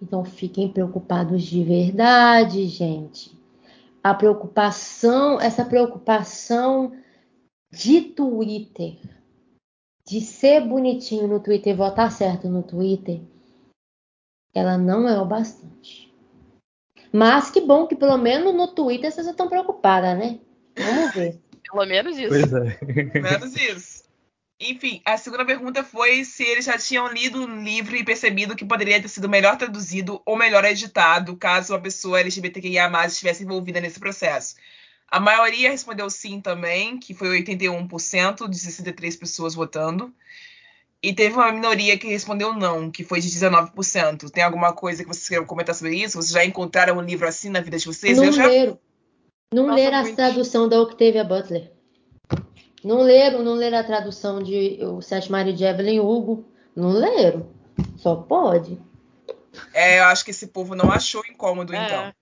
Então fiquem preocupados de verdade, gente. A preocupação, essa preocupação de Twitter, de ser bonitinho no Twitter, votar certo no Twitter, ela não é o bastante. Mas que bom que pelo menos no Twitter vocês estão preocupadas, né? Vamos ver. Pelo menos isso. Pois é. Menos isso. Enfim, a segunda pergunta foi se eles já tinham lido o livro e percebido que poderia ter sido melhor traduzido ou melhor editado caso a pessoa LGBTQIA+, estivesse envolvida nesse processo. A maioria respondeu sim também, que foi 81% de 63 pessoas votando. E teve uma minoria que respondeu não, que foi de 19%. Tem alguma coisa que vocês queiram comentar sobre isso? Vocês já encontraram um livro assim na vida de vocês? Não Eu já leram. Não Nossa, leram a muito. tradução da Octavia Butler. Não leram, não leram a tradução de O Sete Maria de Evelyn Hugo. Não leram. Só pode. É, eu acho que esse povo não achou incômodo, É. então.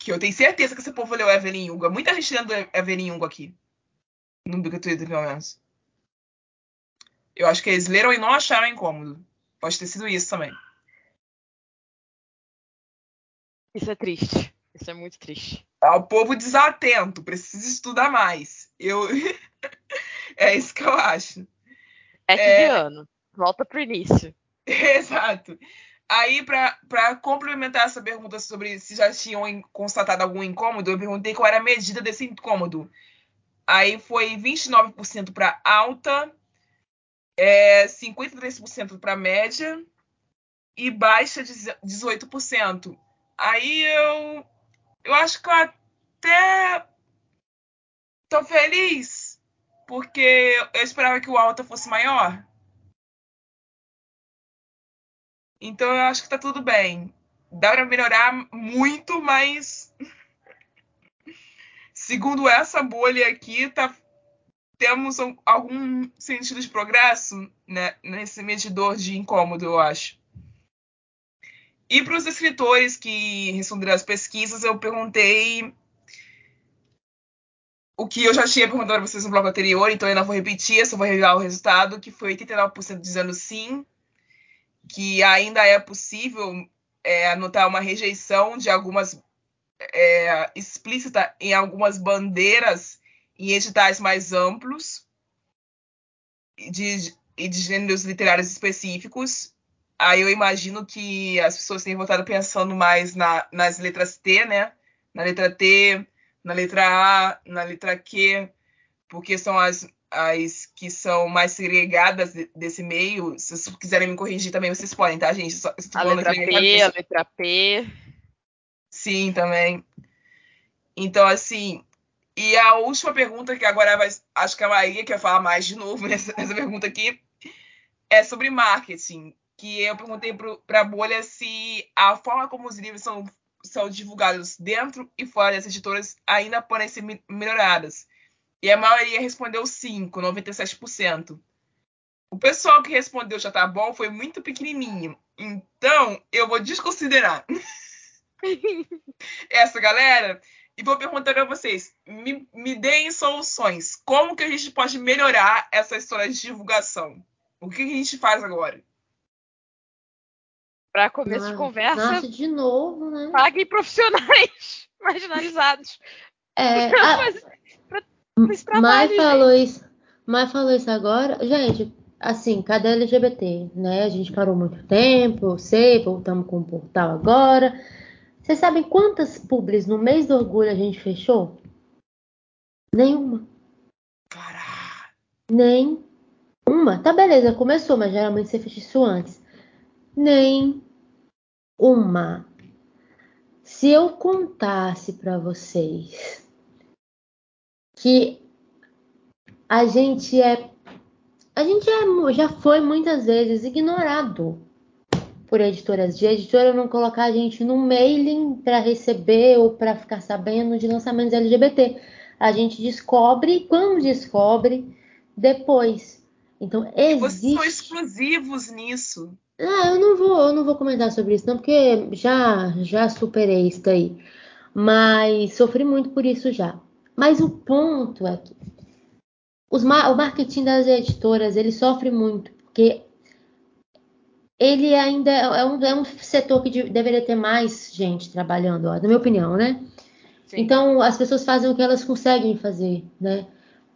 Que eu tenho certeza que esse povo leu Evelyn Hugo. Muita gente lendo Evelyn Hugo aqui. No Twitter, pelo menos. Eu acho que eles leram e não acharam incômodo. Pode ter sido isso também. Isso é triste. Isso é muito triste. É o povo desatento, precisa estudar mais. Eu... é isso que eu acho. É É. de ano. Volta pro início. Exato. Aí, para complementar essa pergunta sobre se já tinham in- constatado algum incômodo, eu perguntei qual era a medida desse incômodo. Aí foi 29% para alta, é, 53% para média e baixa de 18%. Aí eu, eu acho que eu até tô feliz, porque eu esperava que o alta fosse maior. Então eu acho que tá tudo bem. dá para melhorar muito, mas segundo essa bolha aqui, tá, temos algum sentido de progresso né, nesse medidor de incômodo, eu acho. E para os escritores que responderam as pesquisas, eu perguntei o que eu já tinha perguntado para vocês no bloco anterior, então eu não vou repetir, só vou revelar o resultado, que foi 89% dizendo sim, que ainda é possível é, anotar uma rejeição de algumas é, explícita em algumas bandeiras e editais mais amplos de, de gêneros literários específicos. Aí eu imagino que as pessoas têm votado pensando mais na, nas letras T, né? Na letra T, na letra A, na letra Q, porque são as, as que são mais segregadas de, desse meio. Se vocês quiserem me corrigir também, vocês podem, tá, gente? Só, a letra P, a letra P. Sim, também. Então, assim. E a última pergunta, que agora vai, acho que a Maria quer falar mais de novo nessa, nessa pergunta aqui, é sobre marketing. Que eu perguntei para a bolha se a forma como os livros são, são divulgados dentro e fora das editoras ainda podem ser melhoradas. E a maioria respondeu sim, com 97%. O pessoal que respondeu já tá bom foi muito pequenininho. Então, eu vou desconsiderar essa galera e vou perguntar para vocês: me, me deem soluções. Como que a gente pode melhorar essa história de divulgação? O que, que a gente faz agora? Para começo de conversa. Nossa, de novo, né? Paguem profissionais marginalizados. É, a... Mai falou isso. Mai falou isso agora. Gente, assim, cadê LGBT? Né? A gente parou muito tempo, eu sei, voltamos com o portal agora. Vocês sabem quantas publis no mês do orgulho a gente fechou? Nenhuma. Caralho. Nem uma. Tá beleza, começou, mas geralmente você fecha isso antes. Nem uma. Se eu contasse para vocês que a gente é a gente é, já foi muitas vezes ignorado por editoras, de editora não colocar a gente no mailing para receber ou para ficar sabendo de lançamentos LGBT. A gente descobre, quando descobre, depois. Então, existe... Vocês são exclusivos nisso. Ah, eu não vou, eu não vou comentar sobre isso, não, porque já, já superei isso aí. Mas sofri muito por isso já. Mas o ponto é que os, o marketing das editoras ele sofre muito, porque ele ainda é um, é um setor que de, deveria ter mais gente trabalhando, ó, na minha opinião, né? Sim. Então as pessoas fazem o que elas conseguem fazer, né?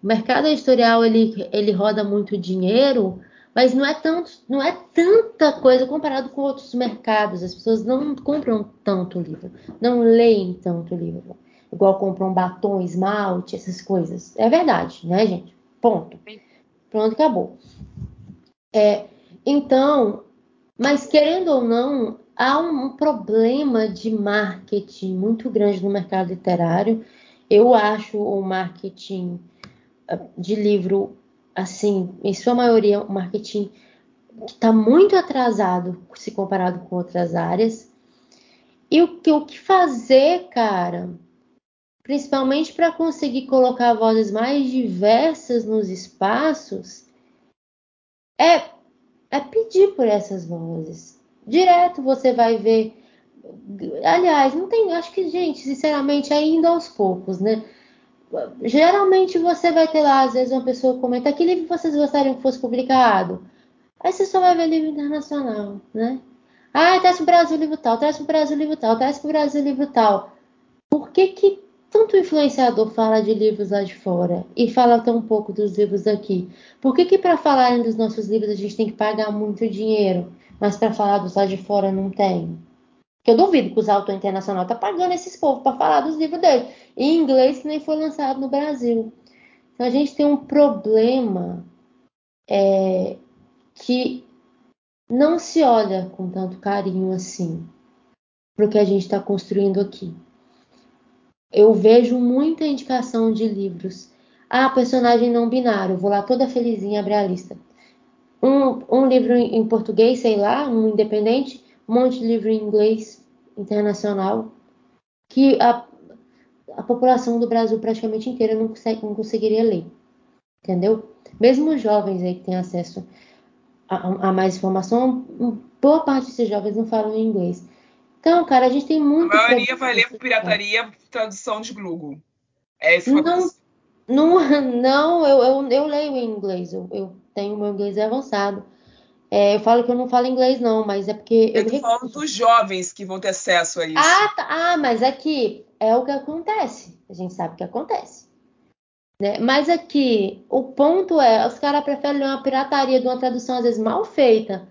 O mercado editorial ele, ele roda muito dinheiro, mas não é tanto, não é tanta coisa comparado com outros mercados. As pessoas não compram tanto livro, não leem tanto livro, igual compram batom, esmalte, essas coisas. É verdade, né, gente? Ponto. Pronto, acabou. É, então, mas, querendo ou não, há um problema de marketing muito grande no mercado literário. Eu acho o marketing ah, de livro, assim, em sua maioria, um marketing que está muito atrasado se comparado com outras áreas. E o que, o que fazer, cara, principalmente para conseguir colocar vozes mais diversas nos espaços, é é pedir por essas vozes. Direto você vai ver. Aliás, não tem. Acho que, gente, sinceramente, ainda aos poucos, né? Geralmente você vai ter lá, às vezes, uma pessoa comenta que livro vocês gostariam que fosse publicado. Aí você só vai ver livro internacional, né? Ah, traz pro Brasil livro tal, traz pro Brasil livro tal, traz pro Brasil livro tal. Por que que tanto influenciador fala de livros lá de fora e fala tão pouco dos livros daqui? Por que, que para falarem dos nossos livros a gente tem que pagar muito dinheiro, mas para falar dos lá de fora não tem? Porque eu duvido que os autores internacionais tá pagando esses povos para falar dos livros dele. Em inglês que nem foi lançado no Brasil. Então a gente tem um problema é, que não se olha com tanto carinho assim para o que a gente está construindo aqui eu vejo muita indicação de livros. Ah, personagem não binário, vou lá toda felizinha abrir a lista. Um, um livro em português, sei lá, um independente, um monte de livro em inglês. internacional que a, a população do Brasil praticamente inteira não, consegue, não conseguiria ler. Entendeu? Mesmo os jovens aí que têm acesso a, a, mais informação, boa parte desses jovens não falam inglês. Então, cara, a gente tem muito. A maioria vai ler por pirataria, tradução de Google. É esse não, não, não eu, eu, eu leio em inglês. Eu, eu tenho meu inglês avançado. É, eu falo que eu não falo inglês, não, mas é porque. Eu, eu tô falando dos jovens que vão ter acesso a isso. Ah, tá, ah, mas aqui é o que acontece. A gente sabe o que acontece. Né? Mas aqui, o ponto é, os caras preferem ler uma pirataria de uma tradução, às vezes, mal feita,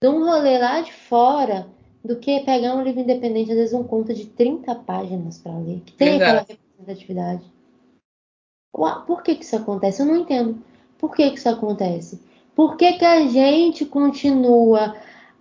de um rolê lá de fora, do que pegar um livro independente, às vezes um conto de 30 páginas para ler, que tem Verdade. aquela representatividade. Por que, que isso acontece? Eu não entendo. Por que, que isso acontece? Por que, que a gente continua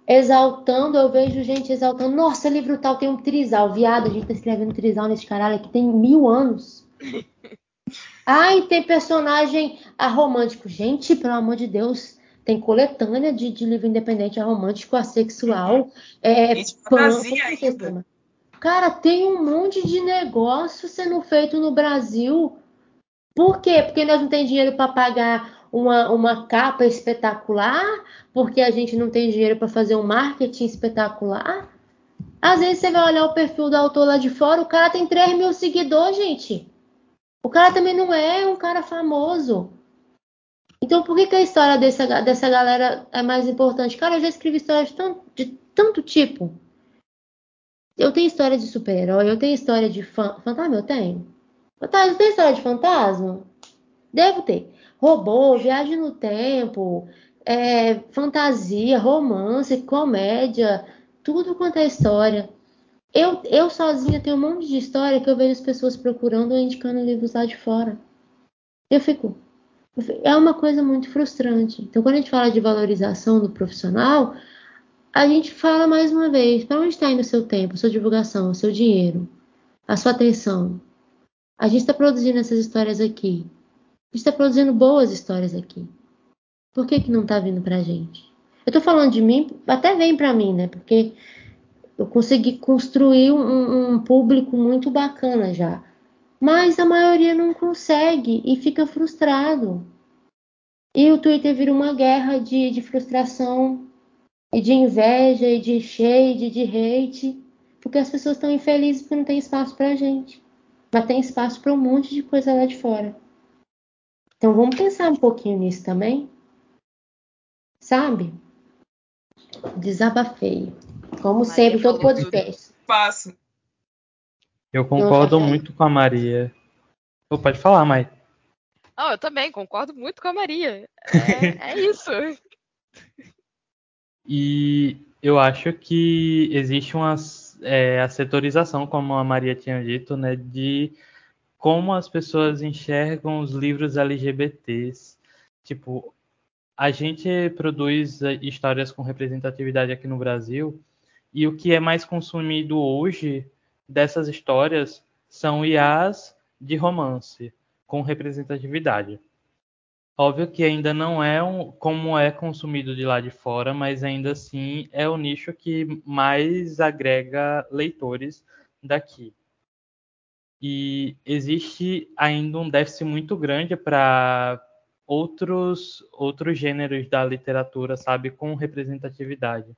exaltando? Eu vejo gente exaltando. Nossa, livro tal tem um trisal. Viado, a gente tá escrevendo trisal nesse caralho aqui tem mil anos. Ai, tem personagem aromântico. Gente, pelo amor de Deus, tem coletânea de, de livro independente aromântico, assexual. Uhum. É, pan, Cara, tem um monte de negócio sendo feito no Brasil por quê? Porque nós não temos dinheiro para pagar uma, uma capa espetacular? Porque a gente não tem dinheiro para fazer um marketing espetacular? Às vezes você vai olhar o perfil do autor lá de fora, o cara tem 3 mil seguidores, gente. O cara também não é um cara famoso. Então por que, que a história dessa, dessa galera é mais importante? Cara, eu já escrevi histórias de tanto, de tanto tipo. Eu tenho história de super-herói, eu tenho história de fan... fantasma, eu tenho. Fantasma, tem história de fantasma? Devo ter. Robô, viagem no tempo, é, fantasia, romance, comédia, tudo quanto é história. Eu, eu sozinha tenho um monte de história que eu vejo as pessoas procurando ou indicando livros lá de fora. Eu fico. É uma coisa muito frustrante. Então, quando a gente fala de valorização do profissional, a gente fala mais uma vez: para onde está indo o seu tempo, a sua divulgação, o seu dinheiro, a sua atenção? A gente está produzindo essas histórias aqui. A gente está produzindo boas histórias aqui. Por que, que não está vindo para a gente? Eu estou falando de mim, até vem para mim, né? Porque eu consegui construir um, um, público muito bacana já. Mas a maioria não consegue e fica frustrado. E o Twitter vira uma guerra de, de frustração, e de inveja, e de shade, de hate, porque as pessoas estão infelizes porque não tem espaço pra gente. Mas tem espaço para um monte de coisa lá de fora. Então vamos pensar um pouquinho nisso também. Sabe? Desabafei. Como Maria sempre, todo podcast. Passo. Eu concordo muito com a Maria. Oh, pode falar, Mai. Oh, eu também concordo muito com a Maria. É, é isso. E eu acho que existe umas é, a setorização, como a Maria tinha dito, né, de como as pessoas enxergam os livros LGBTs. Tipo, a gente produz é, histórias com representatividade aqui no Brasil e o que é mais consumido hoje dessas histórias são IAs de romance com representatividade. Óbvio que ainda não é um, como é consumido de lá de fora, mas ainda assim é o nicho que mais agrega leitores daqui. E existe ainda um déficit muito grande para outros outros gêneros da literatura, sabe, com representatividade.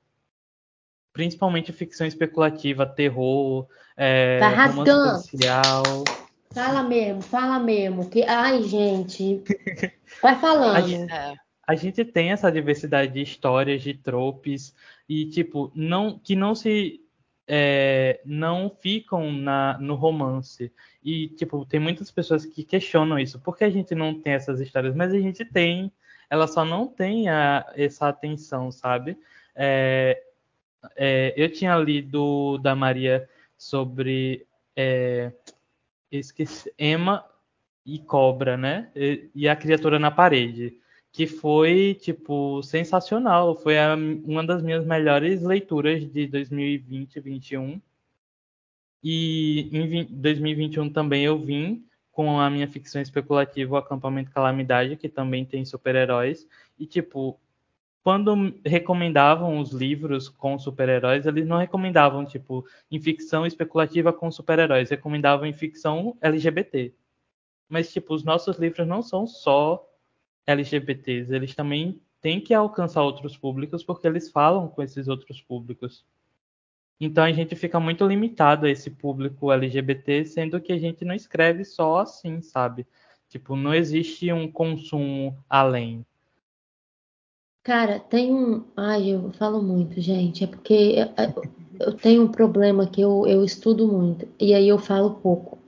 Principalmente ficção especulativa, terror, é, tá romance policial. Fala mesmo, fala mesmo. Que, ai, gente. Vai falando. A gente, é. a gente tem essa diversidade de histórias, de tropes, e, tipo, não, que não se. É, não ficam na, no romance. E, tipo, tem muitas pessoas que questionam isso. Por que a gente não tem essas histórias? Mas a gente tem. Ela só não tem a, essa atenção, sabe? É, é, eu tinha lido da Maria sobre é, esqueci, Emma e Cobra, né? E, e, a criatura na parede, que foi tipo sensacional, foi a, uma das minhas melhores leituras de 2020 e 2021. E em 2021 também eu vim com a minha ficção especulativa, o Acampamento Calamidade, que também tem super-heróis. E, tipo, quando recomendavam os livros com super-heróis, eles não recomendavam, tipo, em ficção especulativa com super-heróis, recomendavam em ficção LGBT. Mas, tipo, os nossos livros não são só LGBTs, eles também têm que alcançar outros públicos porque eles falam com esses outros públicos. Então a gente fica muito limitado a esse público LGBT, sendo que a gente não escreve só assim, sabe? Tipo, não existe um consumo além. Cara, tem um. Ai, eu falo muito, gente. É porque eu tenho um problema que eu, eu estudo muito. E aí eu falo pouco.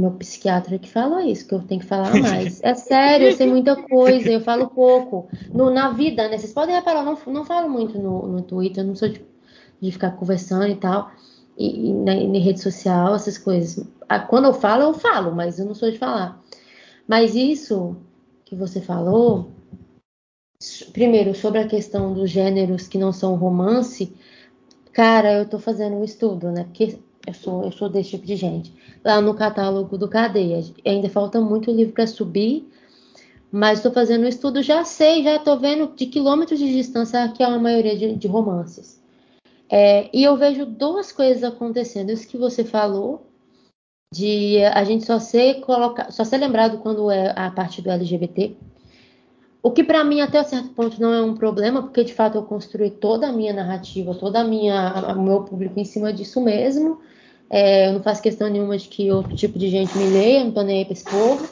Meu psiquiatra que fala isso, que eu tenho que falar mais. É sério, eu sei muita coisa, eu falo pouco. No, na vida, né? Vocês podem reparar, eu não, não falo muito no, no Twitter, eu não sou de, de ficar conversando e tal. E, e na, na, rede social, essas coisas. Ah, quando eu falo, eu falo, mas eu não sou de falar. Mas isso que você falou primeiro, sobre a questão dos gêneros que não são romance, cara, eu tô fazendo um estudo, né? Porque eu sou, eu sou desse tipo de gente. Lá no catálogo do Cadeia, ainda falta muito livro para subir, mas estou fazendo um estudo, já sei, já estou vendo de quilômetros de distância que é a maioria de, de romances. É, e eu vejo duas coisas acontecendo. Isso que você falou, de a gente só ser, colocar, só ser lembrado quando é a parte do LGBT, o que para mim até certo ponto não é um problema, porque de fato eu construí toda a minha narrativa, toda a minha, o meu público em cima disso mesmo. É, eu não faço questão nenhuma de que outro tipo de gente me leia, não tô nem aí pra esse povo.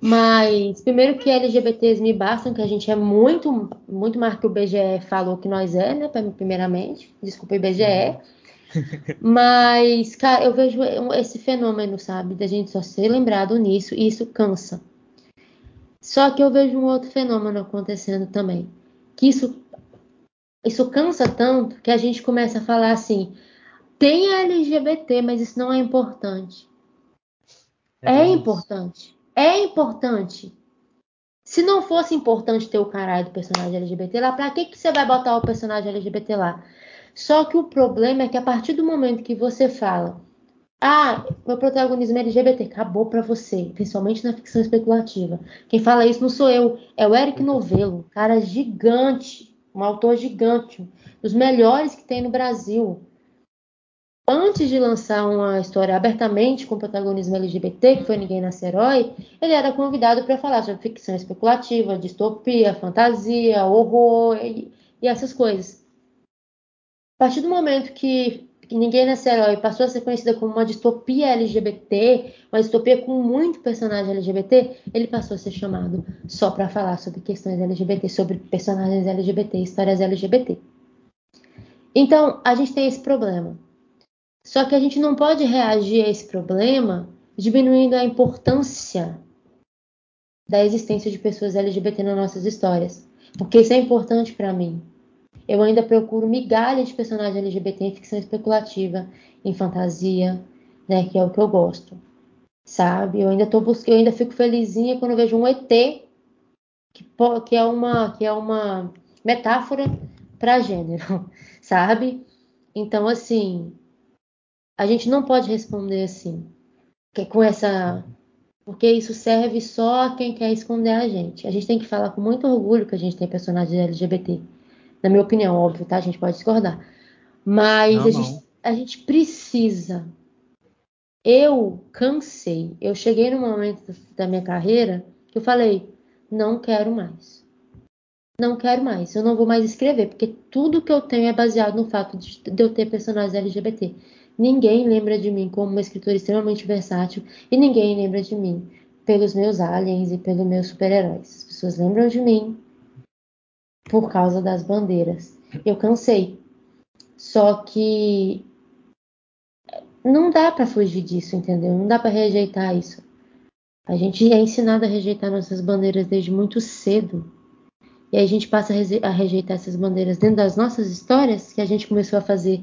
Mas, primeiro que LGBTs me bastam, que a gente é muito, muito mais que o BGE falou que nós é, né? Primeiramente. Desculpa, IBGE. Mas, cara, eu vejo esse fenômeno, sabe? Da gente só ser lembrado nisso, e isso cansa. Só que eu vejo um outro fenômeno acontecendo também, que isso isso cansa tanto que a gente começa a falar assim: tem LGBT, mas isso não é importante. É, é importante. É importante. Se não fosse importante ter o caralho do personagem LGBT lá, pra que, que você vai botar o personagem LGBT lá? Só que o problema é que a partir do momento que você fala ah, meu protagonismo é LGBT. Acabou para você, principalmente na ficção especulativa. Quem fala isso não sou eu, é o Eric Novello, cara gigante, um autor gigante, dos melhores que tem no Brasil. Antes de lançar uma história abertamente com protagonismo LGBT, que foi Ninguém Nasce Herói, ele era convidado para falar sobre ficção especulativa, distopia, fantasia, horror e, e essas coisas. A partir do momento que que Ninguém Nasce Herói passou a ser conhecida como uma distopia LGBT, uma distopia com muito personagem LGBT, ele passou a ser chamado só para falar sobre questões LGBT, sobre personagens LGBT, histórias LGBT. Então, a gente tem esse problema. Só que a gente não pode reagir a esse problema diminuindo a importância da existência de pessoas LGBT nas nossas histórias. Porque isso é importante para mim. Eu ainda procuro migalhas de personagem LGBT em ficção especulativa, em fantasia, né, que é o que eu gosto. Sabe? Eu ainda tô buscando, eu ainda fico felizinha quando vejo um ET que, que é uma que é uma metáfora para gênero, sabe? Então assim, a gente não pode responder assim, que com essa porque isso serve só a quem quer esconder a gente. A gente tem que falar com muito orgulho que a gente tem personagens LGBT na minha opinião, óbvio, tá? A gente pode discordar. Mas não, a, gente, a, gente, precisa. Eu cansei. Eu cheguei num momento da minha carreira que eu falei: não quero mais. Não quero mais. Eu não vou mais escrever, porque tudo que eu tenho é baseado no fato de, de eu ter personagens LGBT. Ninguém lembra de mim como uma escritora extremamente versátil e ninguém lembra de mim pelos meus aliens e pelos meus super-heróis. As pessoas lembram de mim por causa das bandeiras. Eu cansei. Só que não dá para fugir disso, entendeu? Não dá para rejeitar isso. A gente é ensinado a rejeitar nossas bandeiras desde muito cedo. E aí a gente passa a rejeitar essas bandeiras dentro das nossas histórias que a gente começou a fazer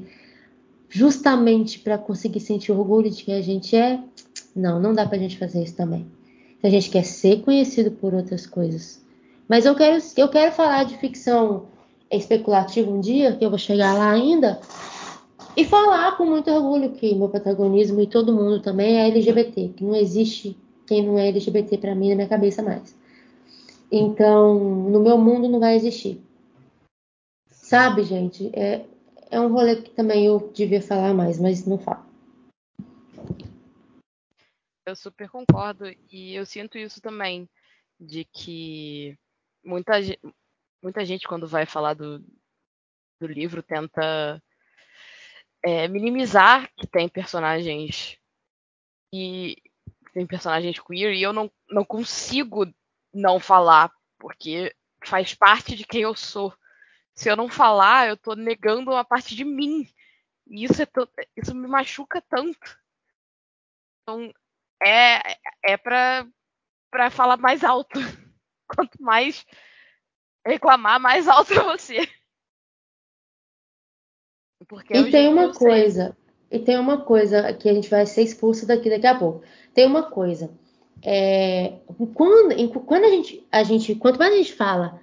justamente para conseguir sentir orgulho de quem a gente é. Não, não dá pra gente fazer isso também. A gente quer ser conhecido por outras coisas, mas eu quero, eu quero falar de ficção especulativa um dia, que eu vou chegar lá ainda, e falar com muito orgulho que meu protagonismo e todo mundo também é LGBT, que não existe quem não é LGBT para mim na minha cabeça mais. Então, no meu mundo não vai existir. Sabe, gente? É, é um rolê que também eu devia falar mais, mas não falo. Eu super concordo e eu sinto isso também, de que muita, muita gente quando vai falar do, do livro tenta é, minimizar que tem personagens e tem personagens queer e eu não, não consigo não falar, porque faz parte de quem eu sou. Se eu não falar, eu tô negando uma parte de mim. E isso, é isso me machuca tanto. Então, é, é pra, pra falar mais alto. Quanto mais reclamar, mais alto é você. Porque é E tem jeito que uma sei. coisa, e tem uma coisa que a gente vai ser expulso daqui daqui a pouco. Tem uma coisa, é, quando, quando a gente, a gente, quanto mais a gente fala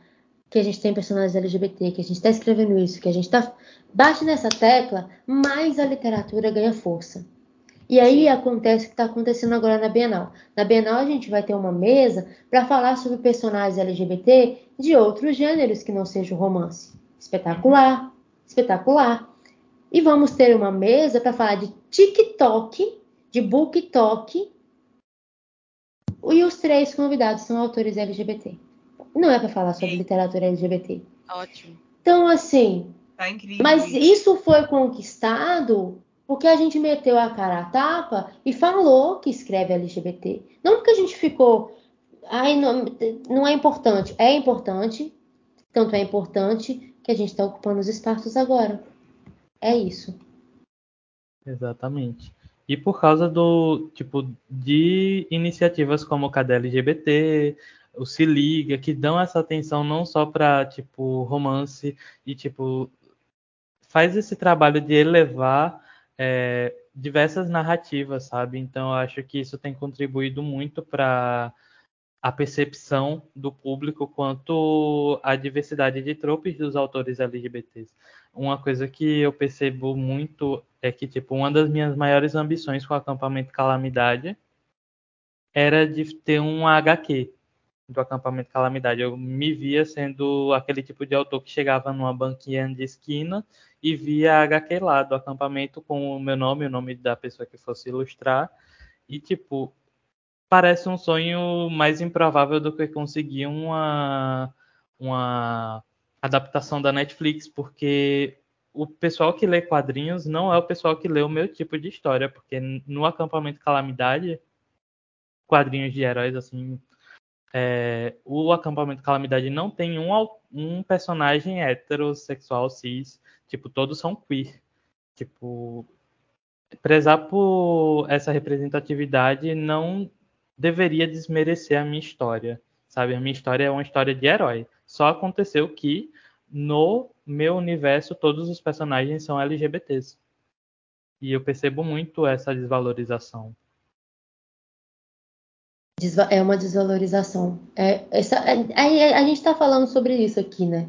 que a gente tem personagens LGBT, que a gente está escrevendo isso, que a gente tá bate nessa tecla, mais a literatura ganha força. E aí acontece o que está acontecendo agora na Bienal. Na Bienal a gente vai ter uma mesa para falar sobre personagens LGBT de outros gêneros que não seja o romance. Espetacular, espetacular. E vamos ter uma mesa para falar de TikTok, de BookTok. E os três convidados são autores LGBT. Não é para falar sobre literatura LGBT. Ótimo. Então, assim, Tá incrível. mas isso foi conquistado porque a gente meteu a cara à tapa e falou que escreve LGBT. Não porque a gente ficou. Ai, não, não é importante. É importante. Tanto é importante que a gente está ocupando os espaços agora. É isso. Exatamente. E por causa do tipo de iniciativas como o Cadê LGBT, o Se Liga, que dão essa atenção não só para tipo romance e tipo faz esse trabalho de elevar é, diversas narrativas, sabe? Então acho que isso tem contribuído muito para a percepção do público quanto à diversidade de tropes dos autores LGBTs. Uma coisa que eu percebo muito é que, tipo, uma das minhas maiores ambições com o acampamento Calamidade era de ter um HQ do acampamento Calamidade. Eu me via sendo aquele tipo de autor que chegava numa banquinha de esquina e via a HQ lá do acampamento com o meu nome, o nome da pessoa que fosse ilustrar. E, tipo, parece um sonho mais improvável do que conseguir uma, uma adaptação da Netflix, porque o pessoal que lê quadrinhos não é o pessoal que lê o meu tipo de história, porque no acampamento Calamidade, quadrinhos de heróis, assim, é, o acampamento Calamidade não tem um, um personagem heterossexual cis, tipo, todos são queer. Tipo, prezar por essa representatividade não deveria desmerecer a minha história, sabe? A minha história é uma história de herói. Só aconteceu que no meu universo todos os personagens são LGBTs. E eu percebo muito essa desvalorização. É uma desvalorização. É, essa, é- a gente está falando sobre isso aqui, né?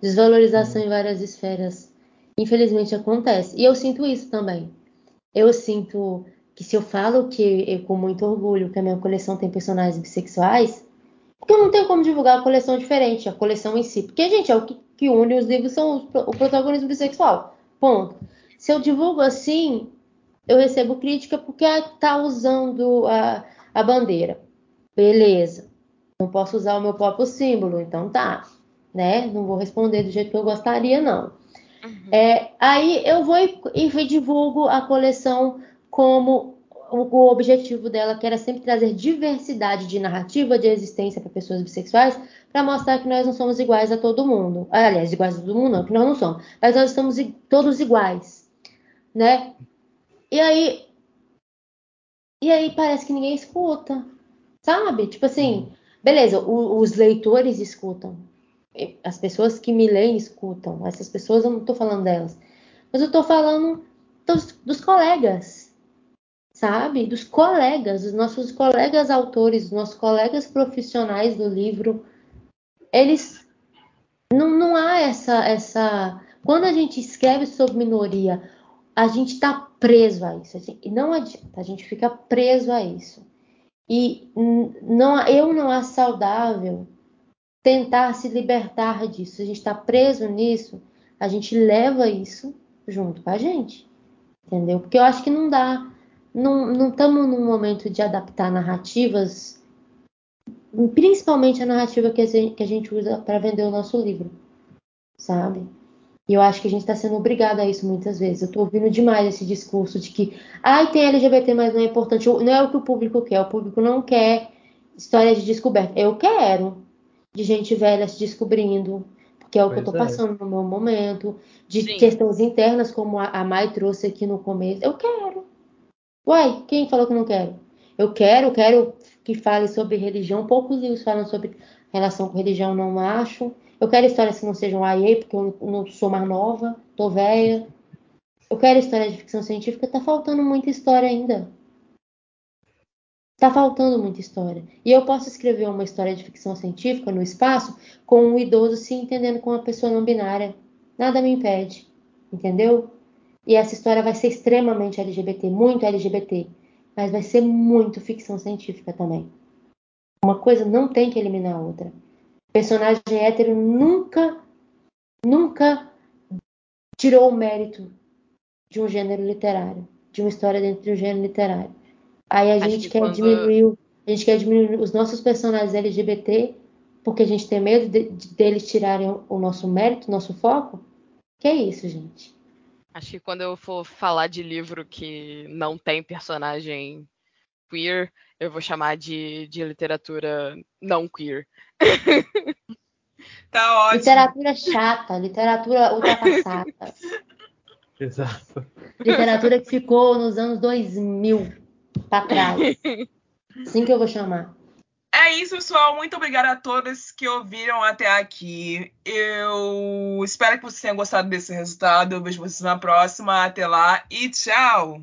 Desvalorização em várias esferas. Infelizmente acontece. E eu sinto isso também. Eu sinto que se eu falo que eu, com muito orgulho que a minha coleção tem personagens bissexuais, porque eu não tenho como divulgar a coleção diferente, a coleção em si. Porque, gente, é o que, que une os livros são o protagonismo bissexual. Ponto. Se eu divulgo assim, eu recebo crítica porque tá usando a, a bandeira. Beleza. Não posso usar o meu próprio símbolo, então tá. Né? Não vou responder do jeito que eu gostaria, não. É, aí eu vou e, e divulgo a coleção como o, objetivo dela, que era sempre trazer diversidade de narrativa, de existência para pessoas bissexuais, para mostrar que nós não somos iguais a todo mundo. Aliás, iguais a todo mundo, não, que nós não somos. Mas nós estamos todos iguais, né? E aí, e aí parece que ninguém escuta, sabe? Tipo assim, beleza, o- os leitores escutam, as pessoas que me leem escutam. Essas pessoas eu não tô falando delas. Mas eu tô falando dos, dos colegas, sabe? Dos colegas, dos nossos colegas autores, dos nossos colegas profissionais do livro. Eles. Não, não há essa, essa. Quando a gente escreve sobre minoria, a gente tá preso a isso. não adianta, a gente fica preso a isso. E não, eu não acho saudável tentar se libertar disso. A gente está preso nisso, a gente leva isso junto com a gente. Entendeu? Porque eu acho que não dá. Não estamos num momento de adaptar narrativas, principalmente a narrativa que a gente, que a gente usa para vender o nosso livro, sabe? E eu acho que a gente está sendo obrigado a isso muitas vezes. Eu estou ouvindo demais esse discurso de que, ai, tem LGBT, mas não é importante. Não é o que o público quer. O público não quer história de descoberta. Eu quero. De gente velha se descobrindo, que é o pois que eu tô é. passando no meu momento, de Sim. questões internas, como a, a Mai trouxe aqui no começo. Eu quero. Uai, quem falou que não quero? Eu quero, quero que fale sobre religião. Poucos livros falam sobre relação com religião, não acho. Eu quero histórias que não sejam AE, porque eu não sou mais nova, tô velha. Eu quero história de ficção científica, tá faltando muita história ainda. Tá faltando muita história. E eu posso escrever uma história de ficção científica no espaço com um idoso se entendendo com uma pessoa não binária. Nada me impede. Entendeu? E essa história vai ser extremamente LGBT, muito LGBT. Mas vai ser muito ficção científica também. Uma coisa não tem que eliminar a outra. Personagem hétero nunca, nunca tirou o mérito de um gênero literário, de uma história dentro de um gênero literário. Aí a gente que quer quando... diminuir, a gente quer diminuir os nossos personagens LGBT porque a gente tem medo de, de, deles tirarem o nosso mérito, o nosso foco. Que é isso, gente. Acho que quando eu for falar de livro que não tem personagem queer, eu vou chamar de, de literatura não queer. tá ótimo. Literatura chata, literatura ultrapassada. Exato. Literatura que ficou nos anos 2000 para trás. Assim que eu vou chamar. É isso, pessoal. Muito obrigada a todos que ouviram até aqui. Eu espero que vocês tenham gostado desse resultado. Eu vejo vocês na próxima. Até lá e tchau!